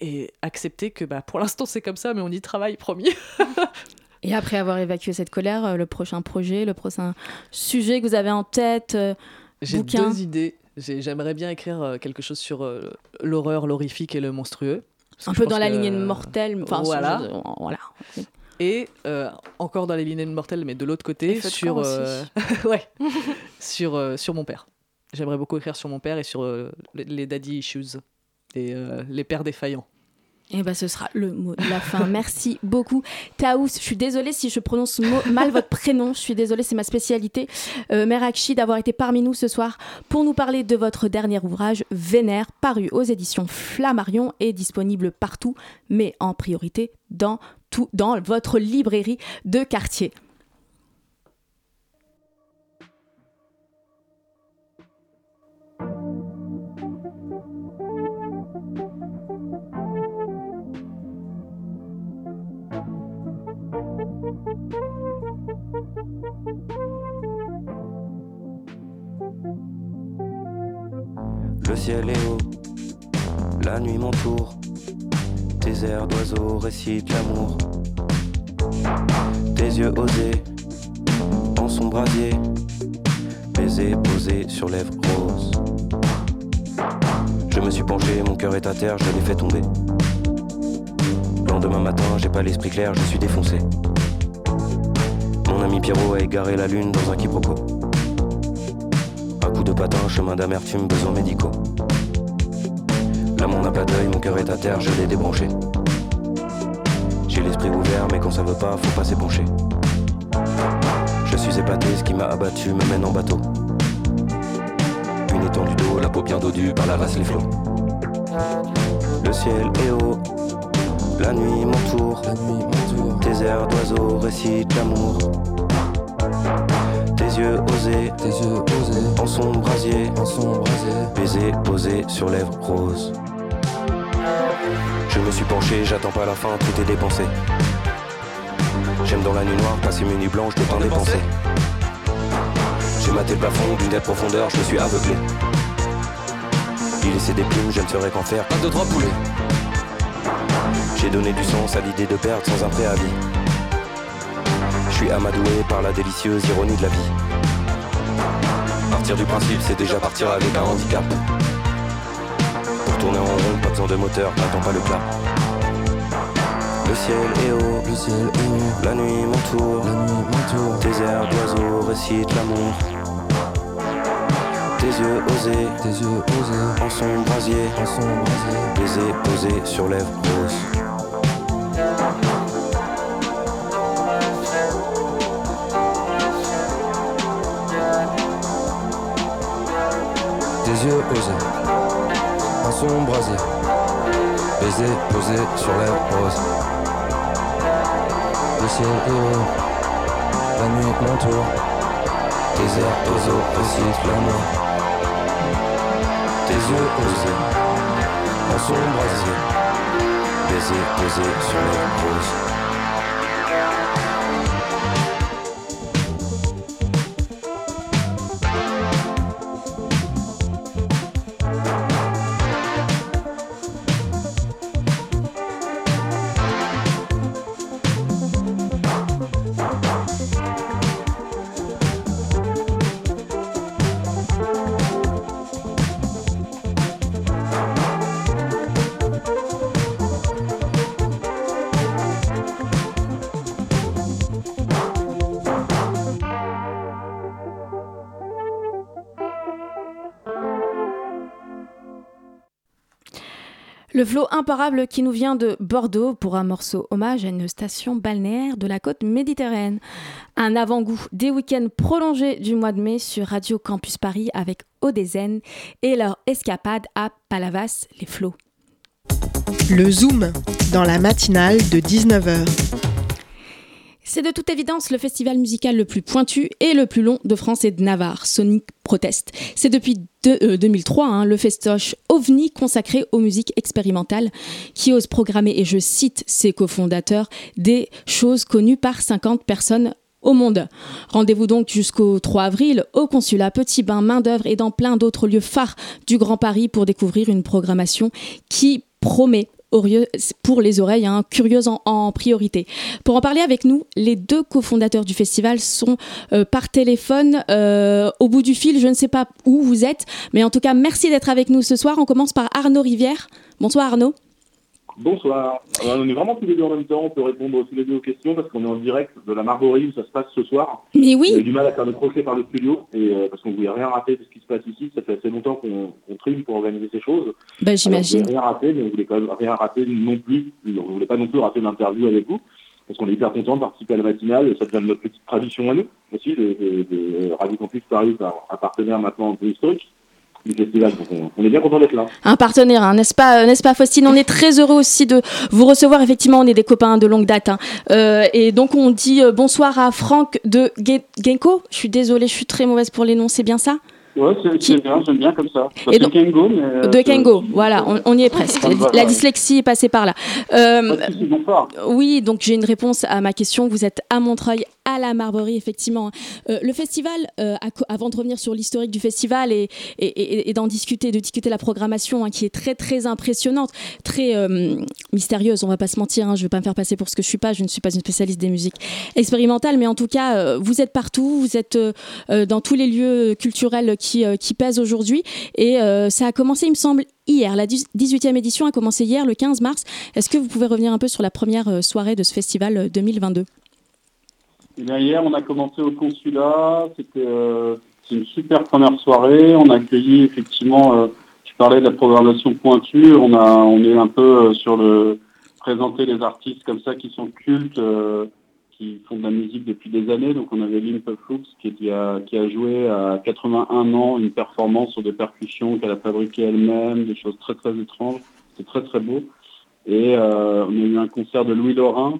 et accepter que bah, pour l'instant, c'est comme ça, mais on y travaille, promis. Et après avoir évacué cette colère, le prochain projet, le prochain sujet que vous avez en tête J'ai deux idées. J'aimerais bien écrire euh, quelque chose sur euh, l'horreur, l'horrifique et le monstrueux. Un peu dans la lignée de Mortel. Enfin, voilà. voilà. Et euh, encore dans la lignée de Mortel, mais de l'autre côté, sur, ouais, sur, sur mon père. J'aimerais beaucoup écrire sur mon père et sur les daddy issues, et, les pères défaillants. Et eh ben, ce sera le mot de la fin. Merci beaucoup. Taous, je suis désolée si je prononce mal votre prénom. Je suis désolée, c'est ma spécialité. Euh, Merakchi, d'avoir été parmi nous ce soir pour nous parler de votre dernier ouvrage, Vénère, paru aux éditions Flammarion et disponible partout, mais en priorité dans, tout, dans votre librairie de quartier. Le ciel est haut, la nuit m'entoure. Tes airs d'oiseaux récitent l'amour. Tes yeux osés en son brasier, baiser posé sur lèvres roses. Je me suis penché, mon cœur est à terre, je l'ai fait tomber. Lendemain matin, j'ai pas l'esprit clair, je suis défoncé. Mon ami Pierrot a égaré la lune dans un quiproquo. Coup de patin, chemin d'amertume, besoins médicaux. Là, mon n'a pas d'œil, mon cœur est à terre, je l'ai débranché. J'ai l'esprit ouvert, mais quand ça veut pas, faut pas s'épancher. Je suis épaté, ce qui m'a abattu me mène en bateau. Une étendue d'eau, la peau bien dodue par la race les flots. Le ciel est haut, la nuit m'entoure. La nuit m'entoure. Tes airs d'oiseaux récitent l'amour. Tes yeux osés Tes yeux osés en son brasier, en son brasier. baiser posé sur lèvres roses. Je me suis penché, j'attends pas la fin, tout est dépensé. J'aime dans la nuit noire passer mes nuits blanches de temps dépensé. J'ai maté le plafond d'une telle profondeur, je me suis aveuglé. Il laissait des plumes, je ne saurais qu'en faire. Un, deux, trois poulets. J'ai donné du sens à l'idée de perdre sans un préavis. Je suis amadoué par la délicieuse ironie de la vie. Partir du principe, c'est déjà partir avec un handicap. Pour tourner en rond, pas besoin de moteur, n'attends pas le plat. Le ciel est haut, Le ciel est haut. la nuit m'entoure. La nuit m'entoure. Tes airs d'oiseaux récitent l'amour. Tes yeux osés Tes yeux osés en son brasier, en son brasier. baiser posé sur lèvres roses. Tes yeux osés en son brasier. Baiser posé sur lèvres roses. Le ciel est. La nuit m'entoure. Tes airs d'oiseaux récitent l'amour. Tes yeux osés en son brasier, baiser posé sur lèvres roses. Le flot imparable qui nous vient de Bordeaux pour un morceau hommage à une station balnéaire de la côte méditerranéenne. Un avant-goût des week-ends prolongés du mois de mai sur Radio Campus Paris avec Odezen et leur escapade à Palavas, les flots. Le Zoom, dans la matinale de 19h. C'est de toute évidence le festival musical le plus pointu et le plus long de France et de Navarre, Sonic Protest. C'est depuis de- euh, 2003 hein, le festoche OVNI consacré aux musiques expérimentales qui ose programmer, et je cite ses cofondateurs, des choses connues par 50 personnes au monde. Rendez-vous donc jusqu'au 3 avril au consulat Petit Bain, main d'œuvre et dans plein d'autres lieux phares du Grand Paris pour découvrir une programmation qui promet pour les oreilles, hein, curieuses en, priorité. Pour en parler avec nous, les deux cofondateurs du festival sont euh, par téléphone euh, au bout du fil. Je ne sais pas où vous êtes, mais en tout cas, merci d'être avec nous ce soir. On commence par Arnaud Rivière. Bonsoir Arnaud. Bonsoir. Alors, on est vraiment tous les deux en même temps. On peut répondre tous les deux aux questions parce qu'on est en direct de la Marborie où ça se passe ce soir. Mais On a eu oui, du mal à faire le crochet par le studio et euh, parce qu'on voulait rien rater de ce qui se passe ici. Ça fait assez longtemps qu'on trime pour organiser ces choses. bah, j'imagine. On voulait rien rater, mais on voulait quand même rien rater non plus. On voulait pas non plus rater l'interview avec vous parce qu'on est hyper content de participer à la matinale. Ça devient notre petite tradition à nous aussi de, de- de Radio Campus Paris, un, un partenaire maintenant un peu historique du festival. Donc on, est bien content d'être là. Un partenaire, hein, n'est-ce pas, euh, n'est-ce pas Faustine? On est très heureux aussi de vous recevoir. Effectivement, on est des copains de longue date. hein. Euh, et donc, on dit euh, bonsoir à Franck de Ge- Genko. Je suis désolée, je suis très mauvaise pour les noms, c'est bien ça? Ouais, c'est Qui- bien, j'aime bien comme ça. Ça Et fait donc- Kengo, mais... De Kengo, voilà, on, on y est presque. La dyslexie est passée par là. Euh, oui, donc j'ai une réponse à ma question. Vous êtes à Montreuil à la Marberie, effectivement. Euh, le festival, euh, avant de revenir sur l'historique du festival et, et, d'en discuter, de discuter la programmation hein, qui est très très impressionnante, très euh, mystérieuse, on va pas se mentir, hein, je vais pas me faire passer pour ce que je suis pas, je ne suis pas une spécialiste des musiques expérimentales, mais en tout cas, vous êtes partout, vous êtes dans tous les lieux culturels qui, qui pèsent aujourd'hui et ça a commencé, il me semble, hier. La 18e édition a commencé hier, le 15 mars. Est-ce que vous pouvez revenir un peu sur la première soirée de ce festival 2022 eh hier, on a commencé au consulat. C'était euh, une super première soirée. On a accueilli effectivement, euh, tu parlais de la programmation pointue. On est un peu euh, sur le présenter les artistes comme ça qui sont cultes, qui font de la musique depuis des années. Donc on avait Limp Flux qui, a, qui a joué à 81 ans une performance sur des percussions qu'elle a fabriquées elle-même, des choses très très étranges. C'est très très beau. Et on a eu un concert de Louis Laurin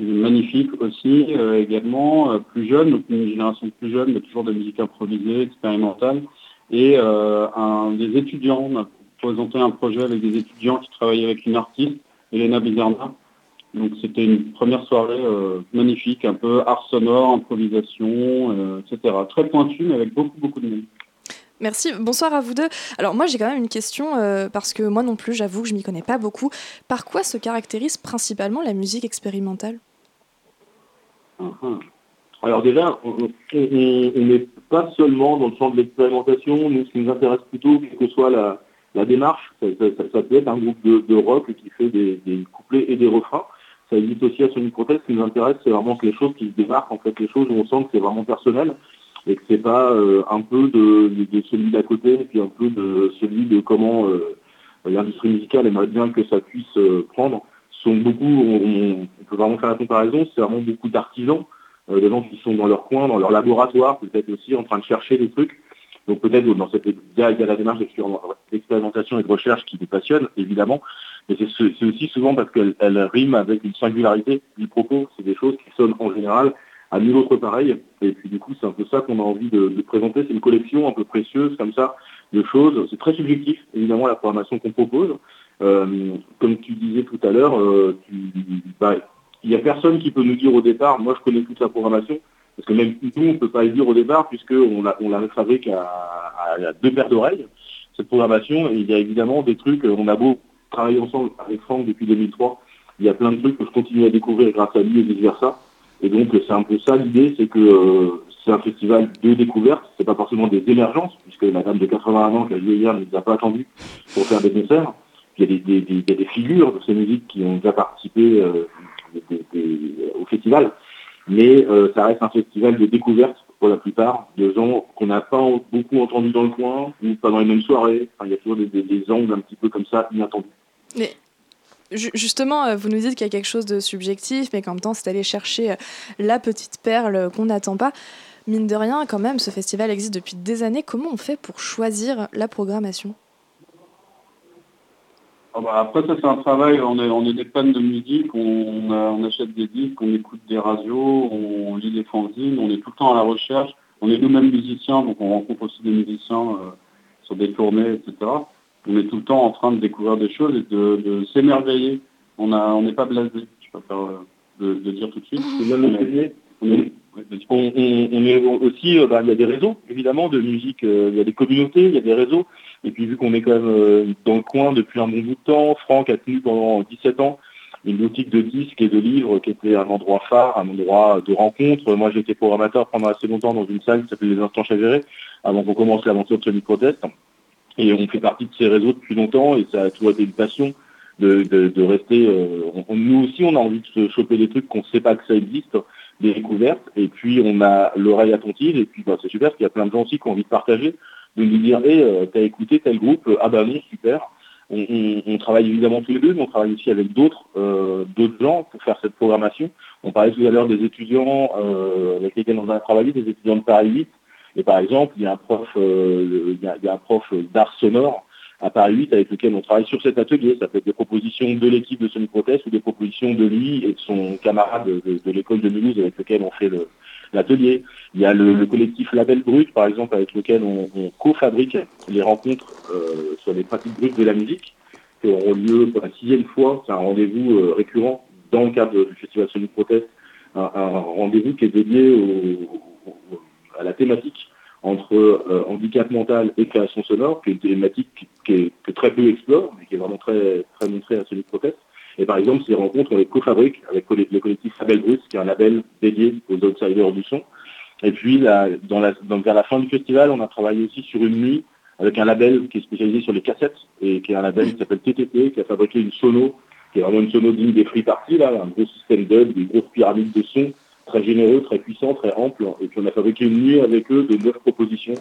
magnifique aussi euh, également, euh, plus jeune, donc une génération plus jeune, mais toujours de musique improvisée, expérimentale. Et euh, un, des étudiants, on a présenté un projet avec des étudiants qui travaillaient avec une artiste, Elena Bizarna. Donc c'était une première soirée magnifique, un peu art sonore, improvisation, etc. Très pointu, mais avec beaucoup, beaucoup de monde. Merci, bonsoir à vous deux. Alors moi j'ai quand même une question, parce que moi non plus j'avoue que je m'y connais pas beaucoup. Par quoi se caractérise principalement la musique expérimentale? Alors déjà, on n'est pas seulement dans le champ de l'expérimentation, nous ce qui nous intéresse plutôt, quelle que soit la, démarche, ça, peut être un groupe de, rock qui fait des, couplets et des refrains. Ça existe aussi à Sonic Protest, ce qui nous intéresse, c'est vraiment que les choses qui se démarquent, en fait les choses où on sent que c'est vraiment personnel et que c'est pas euh, un peu de, celui d'à côté et puis un peu de celui de comment euh, l'industrie musicale aimerait bien que ça puisse euh, prendre sont beaucoup, on, peut vraiment faire la comparaison, c'est vraiment beaucoup d'artisans, euh, des gens qui sont dans leur coin, dans leur laboratoire, peut-être aussi en train de chercher des trucs. Donc peut-être dans cette il y, a, la démarche d'expérimentation et de recherche qui nous passionne, évidemment, mais c'est aussi souvent parce qu'elle rime avec une singularité du propos. C'est des choses qui sonnent en général à nul autre pareil. Et puis du coup, c'est un peu ça qu'on a envie de, de présenter. C'est une collection un peu précieuse comme ça de choses. C'est très subjectif, évidemment, la programmation qu'on propose. Euh, comme tu disais tout à l'heure, euh, bah, il n'y a personne qui peut nous dire au départ, moi je connais toute la programmation, parce que même nous, on ne peut pas le dire au départ, puisqu'on la, on la fabrique à, deux paires d'oreilles, cette programmation. Et il y a évidemment des trucs, on a beau travailler ensemble avec Franck depuis 2003, il y a plein de trucs que je continue à découvrir grâce à lui et vice-versa. Et donc c'est un peu ça l'idée, c'est que euh, c'est un festival de découverte, c'est pas forcément des émergences, puisque la dame de 81 ans qui a joué hier ne nous a pas attendu pour faire des concerts il y, a des, figures de ces musiques qui ont déjà participé euh, au festival, mais euh, ça reste un festival de découverte pour la plupart, de gens qu'on n'a pas beaucoup entendus dans le coin, ou pas dans les mêmes soirées. il y a toujours des, angles un petit peu comme ça, inattendus. Mais justement, euh, vous nous dites qu'il y a quelque chose de subjectif, mais qu'en même temps, c'est aller chercher la petite perle qu'on n'attend pas. Mine de rien, quand même, ce festival existe depuis des années. Comment on fait pour choisir la programmation? Ah bah, après, ça, c'est un travail. On est, on est des fans de musique, on, on, achète des disques, on écoute des radios, on lit des fanzines, on est tout le temps à la recherche. On est nous-mêmes musiciens, donc on rencontre aussi des musiciens euh, sur des tournées, etc. On est tout le temps en train de découvrir des choses et de, s'émerveiller. On on n'est pas blasé, je préfère euh, de, de, dire tout de suite. On est, on, est aussi, euh, bah, il y a des réseaux, évidemment, de musique, il y a des communautés, il y a des réseaux. Et puis vu qu'on est quand même euh, dans le coin depuis un bon bout de temps, Franck a tenu pendant 17 ans une boutique de disques et de livres qui était un endroit phare, un endroit de rencontre. Moi, j'étais programmateur pendant assez longtemps dans une salle qui s'appelait Les Instants Chavirés, avant qu'on commence l'aventure de Sony Protest. Et on fait partie de ces réseaux depuis longtemps et ça a toujours été une passion de, de, rester... Euh, nous aussi, on a envie de se choper des trucs qu'on ne sait pas que ça existe, des découvertes. Et puis, on a l'oreille attentive. Et puis, bah, c'est super parce qu'il y a plein de gens aussi qui ont envie de partager de lui dire hey, euh, t'as écouté tel groupe, ah bah non, super. On, travaille évidemment tous les deux, mais on travaille aussi avec d'autres euh, d'autres gens pour faire cette programmation. On parlait tout à l'heure des étudiants euh, avec lesquels on a travaillé, des étudiants de Paris 8. Et par exemple, il y a un prof, prof d'art sonore à Paris 8 avec lequel on travaille sur cet atelier. Ça peut être des propositions de l'équipe de Sony Protest ou des propositions de lui et de son camarade de, l'école de Mulhouse avec lequel on fait le, l'atelier. Il y a le, collectif Label Brut, par exemple, avec lequel on, co-fabrique les rencontres euh, sur les pratiques brutes de la musique, qui auront lieu pour la sixième fois. C'est un rendez-vous euh, récurrent dans le cadre du Festival Sonic Protest un, rendez-vous qui est dédié à la thématique entre euh, handicap mental et création sonore, qui est une thématique que très peu explore, mais qui est vraiment très, très montrée à de Protest. Et par exemple, ces rencontres, on les co-fabrique avec le collectif Label Bruce, qui est un label dédié aux outsiders du son. Et puis, vers la fin du festival, on a travaillé aussi sur une nuit avec un label qui est spécialisé sur les cassettes et qui est un label qui s'appelle TTP, qui a fabriqué une sono, qui est vraiment une sono digne des free parties, là, un gros système d'ub, des grosses pyramides de son, très généreux, très puissant, très ample. Et puis on a fabriqué une nuit avec eux de neuf propositions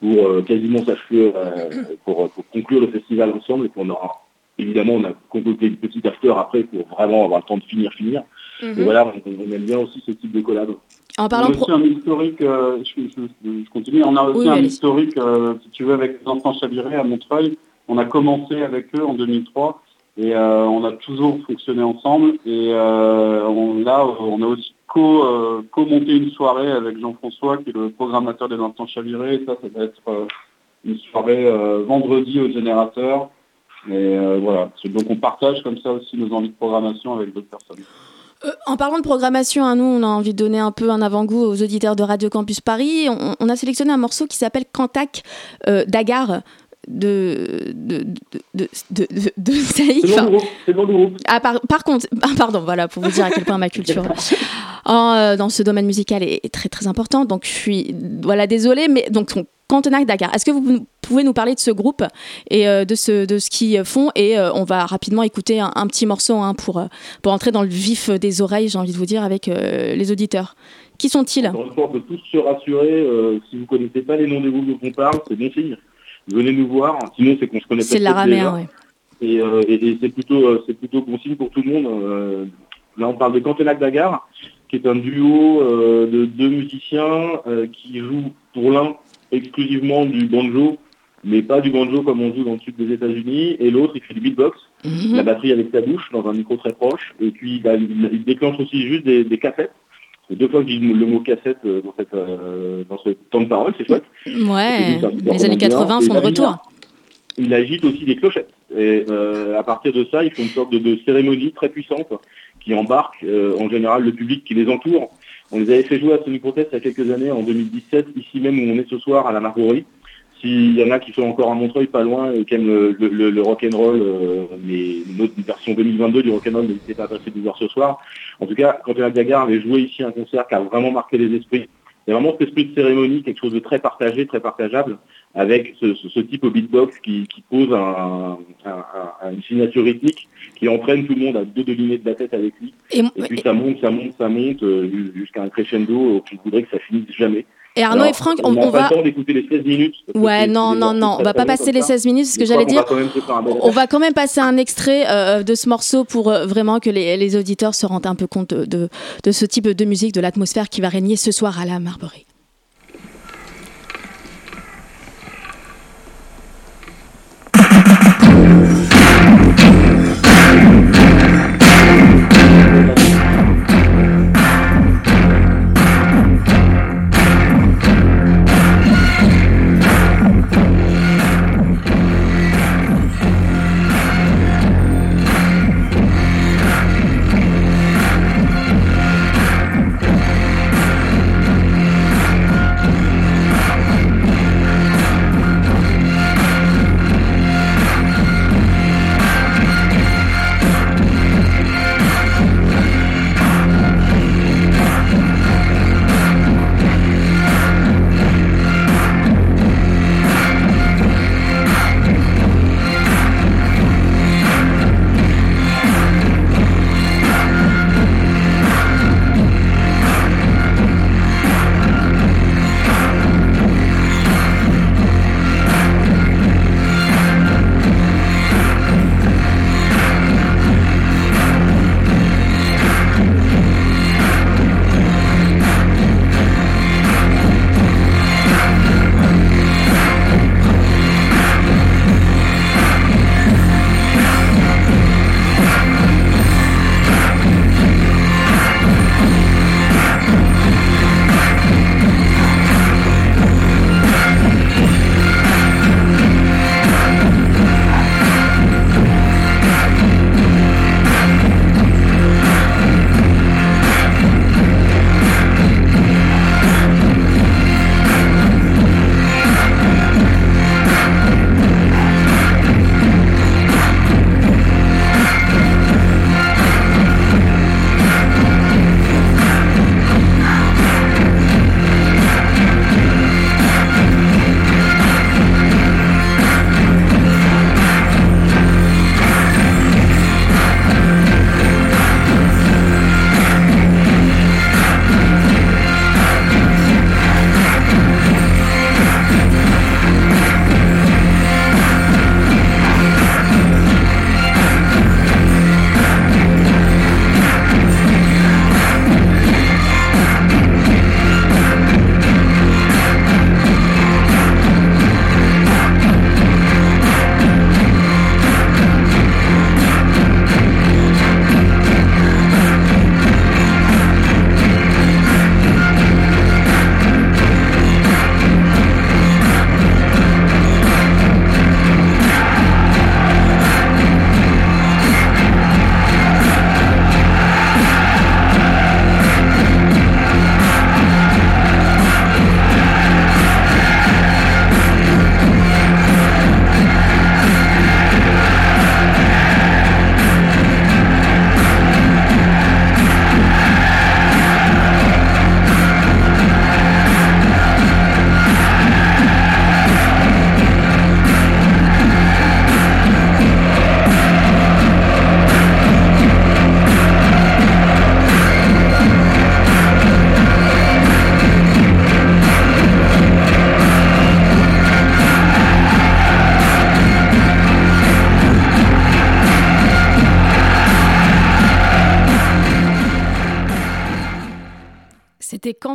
pour euh, quasiment s'achever, euh, pour, pour conclure le festival ensemble. Et puis on aura, évidemment, on a concocté une petite after après pour vraiment avoir le temps de finir, finir. Mhm. Et voilà, on, on aime bien aussi ce type de collab. En parlant on a aussi un historique, euh, je, je- je continue, on a aussi Oui, un historique, euh, si tu veux, avec les enfants à Montreuil. On a commencé avec eux en 2003 et euh, on a toujours fonctionné ensemble. Et on, là, on a aussi co, co-monté une soirée avec Jean-François, qui est le programmateur des enfants chavirés. Et ça, ça va être une soirée vendredi au générateur. Et euh, voilà, donc on partage comme ça aussi nos envies de programmation avec d'autres personnes. Euh, en parlant de programmation, hein, nous, on a envie de donner un peu un avant-goût aux auditeurs de Radio Campus Paris. On, on a sélectionné un morceau qui s'appelle Cantac euh, d'Agar de, de, de, de, de, Saïk. C'est groupe, c'est le groupe. Ah, par, par contre, ah, pardon, voilà, pour vous dire à quel point ma culture en, euh, dans ce domaine musical est, est très très importante. Donc, je suis, voilà, désolée, mais donc, on- Dakar. Est-ce que vous pouvez nous parler de ce groupe et euh, de, ce, de ce qu'ils font Et euh, on va rapidement écouter un, un petit morceau hein, pour, pour entrer dans le vif des oreilles, j'ai envie de vous dire, avec les auditeurs. Qui sont-ils? On peut tous se rassurer, si vous ne connaissez pas les noms des groupes dont on parle, c'est bon signe. Venez nous voir, sinon c'est qu'on se connaît C'est de l'araméen, déjà. ouais. Et, euh, et- et c'est plutôt, euh, c'est plutôt bon signe pour tout le monde. Euh, là, on parle de Cantenac Dagar, qui est un duo de deux musiciens qui jouent pour l'un exclusivement du banjo, mais pas du banjo comme on joue dans le sud des États-Unis, et l'autre il fait du beatbox, Mhm. la batterie avec sa bouche dans un micro très proche, et puis bah, il, il déclenche aussi juste des, des cassettes. C'est deux fois que je dis le mot cassette euh, dans, cette, euh, dans ce temps de parole, c'est chouette. Ouais, les années 80 et font de retour. Il agite aussi des clochettes. Et euh, à partir de ça, ils font une sorte de, de cérémonie très puissante qui embarque euh, en général le public qui les entoure. On les avait fait jouer à Sonic Protest il y a quelques années, en 2017, ici même où on est ce soir à la Marguerite. S'il y en a qui sont encore à Montreuil, pas loin, et qui aiment le, le, le, le rock'n'roll, euh, mais une autre version 2022 du rock'n'roll, n'hésitez pas à passer nous voir ce soir. En tout cas, quand la Gagar avait joué ici un concert qui a vraiment marqué les esprits, il y a vraiment cet esprit de cérémonie, quelque chose de très partagé, très partageable, avec ce, ce- ce type au beatbox qui, qui pose un, un- un- une signature rythmique qui entraîne tout le monde à deux devinets de la tête avec lui. Et, Et puis ça monte, ça monte, ça monte euh, jusqu'à un crescendo euh, qui voudrait que ça finisse jamais. Et Arnaud et Franck, on on, pas va. le temps d'écouter les 16 minutes. parce Ouais, non, non, non, on va pas passer les ça. 16 minutes, c'est ce que j'allais dire. va On va quand même passer un extrait euh, de ce morceau pour euh, vraiment que les, les auditeurs se rendent un peu compte de, de, de ce type de musique, de l'atmosphère qui va régner ce soir à la Marbury.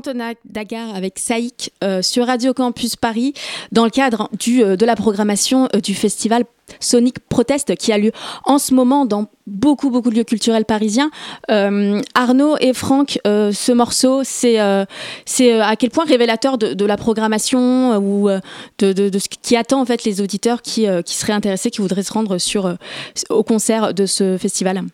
Cantona Dagar avec Saïk euh, sur Radio Campus Paris dans le cadre du, euh, de la programmation euh, du festival Sonic Protest qui a lieu en ce moment dans beaucoup beaucoup de lieux culturels parisiens. Arnaud et Franck, ce morceau, c'est c'est à quel point révélateur de, la programmation ou de, de, ce qui attend en fait les auditeurs qui, qui seraient intéressés, qui voudraient se rendre sur, au concert de ce festival?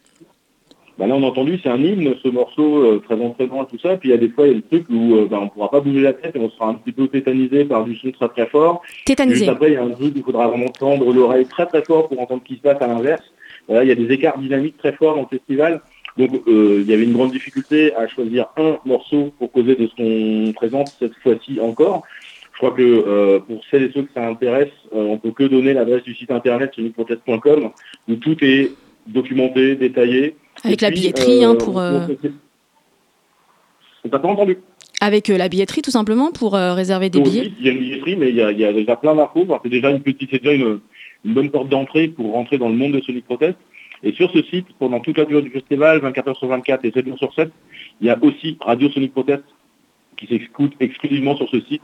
Bah là, on a entendu, c'est un hymne, ce morceau, euh, très entraînant, tout ça. Puis il y a des fois, il y a des trucs où euh, bah, on ne pourra pas bouger la tête et on sera un petit peu tétanisé par du son très très fort. Tétanisé. Juste après, il y a un truc où il faudra vraiment tendre l'oreille très très fort pour entendre ce qui se passe à l'inverse. Voilà, il y a des écarts dynamiques très forts dans le festival. Donc euh, il y avait une grande difficulté à choisir un morceau pour causer de ce qu'on présente cette fois-ci encore. Je crois que pour celles et ceux que ça intéresse, on peut que donner l'adresse du site internet soniprotest.com où tout est documenté, détaillé. Avec la billetterie hein, pour. Euh... pas entendu. Avec euh, la billetterie tout simplement pour euh, réserver des billets? Il y a une billetterie, mais il y a, déjà plein d'infos. c'est déjà une petite, c'est déjà une, bonne porte d'entrée pour rentrer dans le monde de Sonic Protest. Et sur ce site, pendant toute la durée du festival, 24 h sur 24 et 7 jours sur 7, il y a aussi Radio Sonic Protest qui s'écoute exclusivement sur ce site.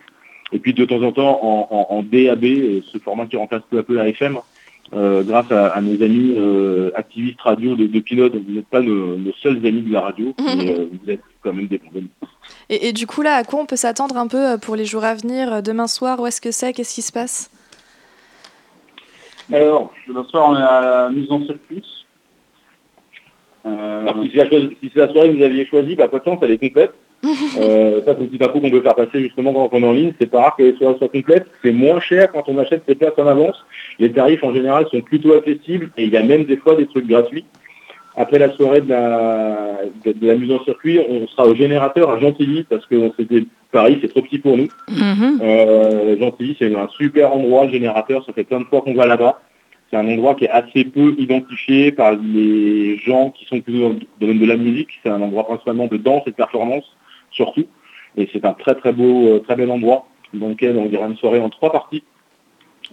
Et puis de temps en temps en, en DAB, ce format qui remplace peu à peu la FM, euh, grâce à, nos amis euh, activistes radio de, de pilotes. Vous n'êtes pas nos, seuls amis de la radio, mais euh, vous êtes quand même des bons amis. Et, du coup, là, à quoi on peut s'attendre un peu pour les jours à venir Demain soir, où est-ce que c'est? Qu'est-ce qui se passe? Alors, demain soir, on est à la mise en circuit. si c'est la, soirée que vous aviez choisie, bah, pas de chance, elle est complète. Euh, ça, c'est un petit info qu'on peut faire passer justement quand on est en ligne. C'est pas rare que les soirées soient complètes. C'est moins cher quand on achète ses places en avance. Les tarifs en général sont plutôt accessibles et il y a même des fois des trucs gratuits. Après la soirée de la, de, la mise en circuit, on sera au générateur à Gentilly parce que c'était Paris, c'est trop petit pour nous. Mm-hmm. Euh, Gentilly, c'est un super endroit, le générateur. Ça fait plein de fois qu'on va là-bas. C'est un endroit qui est assez peu identifié par les gens qui sont plutôt dans le domaine de la musique. C'est un endroit principalement de danse et de performance surtout. Et c'est un très très beau, euh, très bel endroit dans lequel on dira une soirée en trois parties.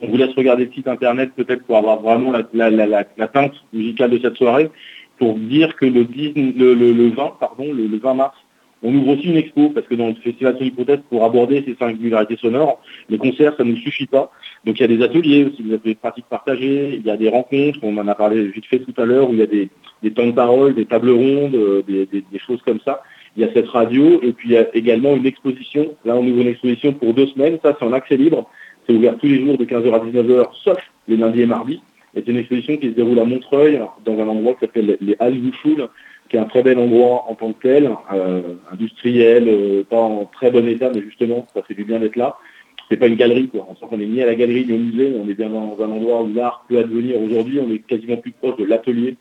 On vous laisse regarder le site internet peut-être pour avoir vraiment la, teinte musicale de cette soirée. Pour dire que le, 20, pardon, le, 20 mars, on ouvre aussi une expo parce que dans le festival Sonic Protest, pour aborder ces singularités sonores, les concerts, ça ne suffit pas. Donc il y a des ateliers aussi, vous avez des pratiques partagées, il y a des rencontres, on en a parlé vite fait tout à l'heure, où il y a des, temps de parole, des tables rondes, euh, des choses comme ça il y a cette radio et puis il y a également une exposition. Là, on ouvre une exposition pour deux semaines. Ça, c'est en accès libre. C'est ouvert tous les jours de 15h à 19h, sauf les lundis et mardis. c'est une exposition qui se déroule à Montreuil, dans un endroit qui s'appelle les Halles Wushoul, qui est un très bel endroit en tant que tel, euh, industriel, euh, pas en très bon état, mais justement, ça fait du bien d'être là. C'est pas une galerie, quoi. On sent qu'on est ni à la galerie ni au musée, on est bien dans un endroit où l'art peut advenir aujourd'hui. On est quasiment plus proche de l'atelier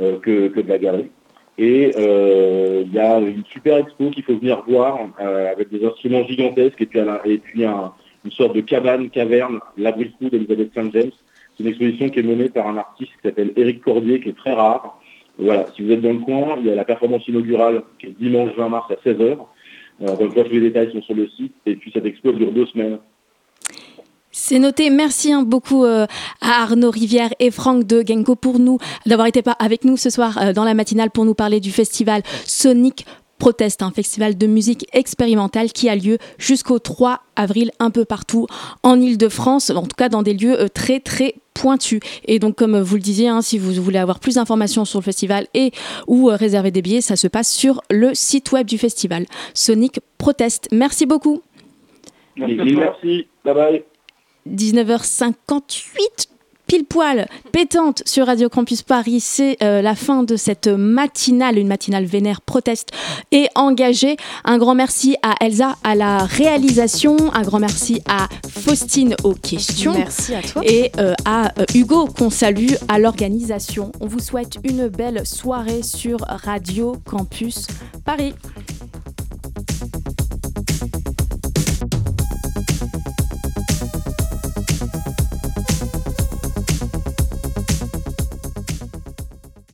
euh, que de la galerie. Et euh, il y a une super expo qu'il faut venir voir euh, avec des instruments gigantesques et puis, et puis une sorte de cabane, caverne, l'abri de d'Elisabeth St. James. C'est une exposition qui est menée par un artiste qui s'appelle Éric Cordier, qui est très rare. Voilà, si vous êtes dans le coin, il y a la performance inaugurale qui est dimanche 20 mars à 16h. Euh, donc tous les détails sont sur le site. Et puis cette expo dure deux semaines. C'est noté. Merci hein, beaucoup euh, à Arnaud Rivière et Franck de Genko pour nous d'avoir été avec nous ce soir euh, dans la matinale pour nous parler du festival Sonic Protest, un festival de musique expérimentale qui a lieu jusqu'au 3 avril un peu partout en Ile-de-France, en tout cas dans des lieux euh, très très pointus. Et donc comme vous le disiez, hein, si vous voulez avoir plus d'informations sur le festival et ou réserver des billets, ça se passe sur le site web du festival Sonic Protest. Merci beaucoup. Merci. Bye bye. 19h58 pile poil pétante sur Radio Campus Paris. C'est euh, la fin de cette matinale, une matinale vénère proteste et engagée. Un grand merci à Elsa à la réalisation, un grand merci à Faustine aux questions. Merci à toi. Et euh, à euh, Hugo qu'on salue à l'organisation. On vous souhaite une belle soirée sur Radio Campus Paris.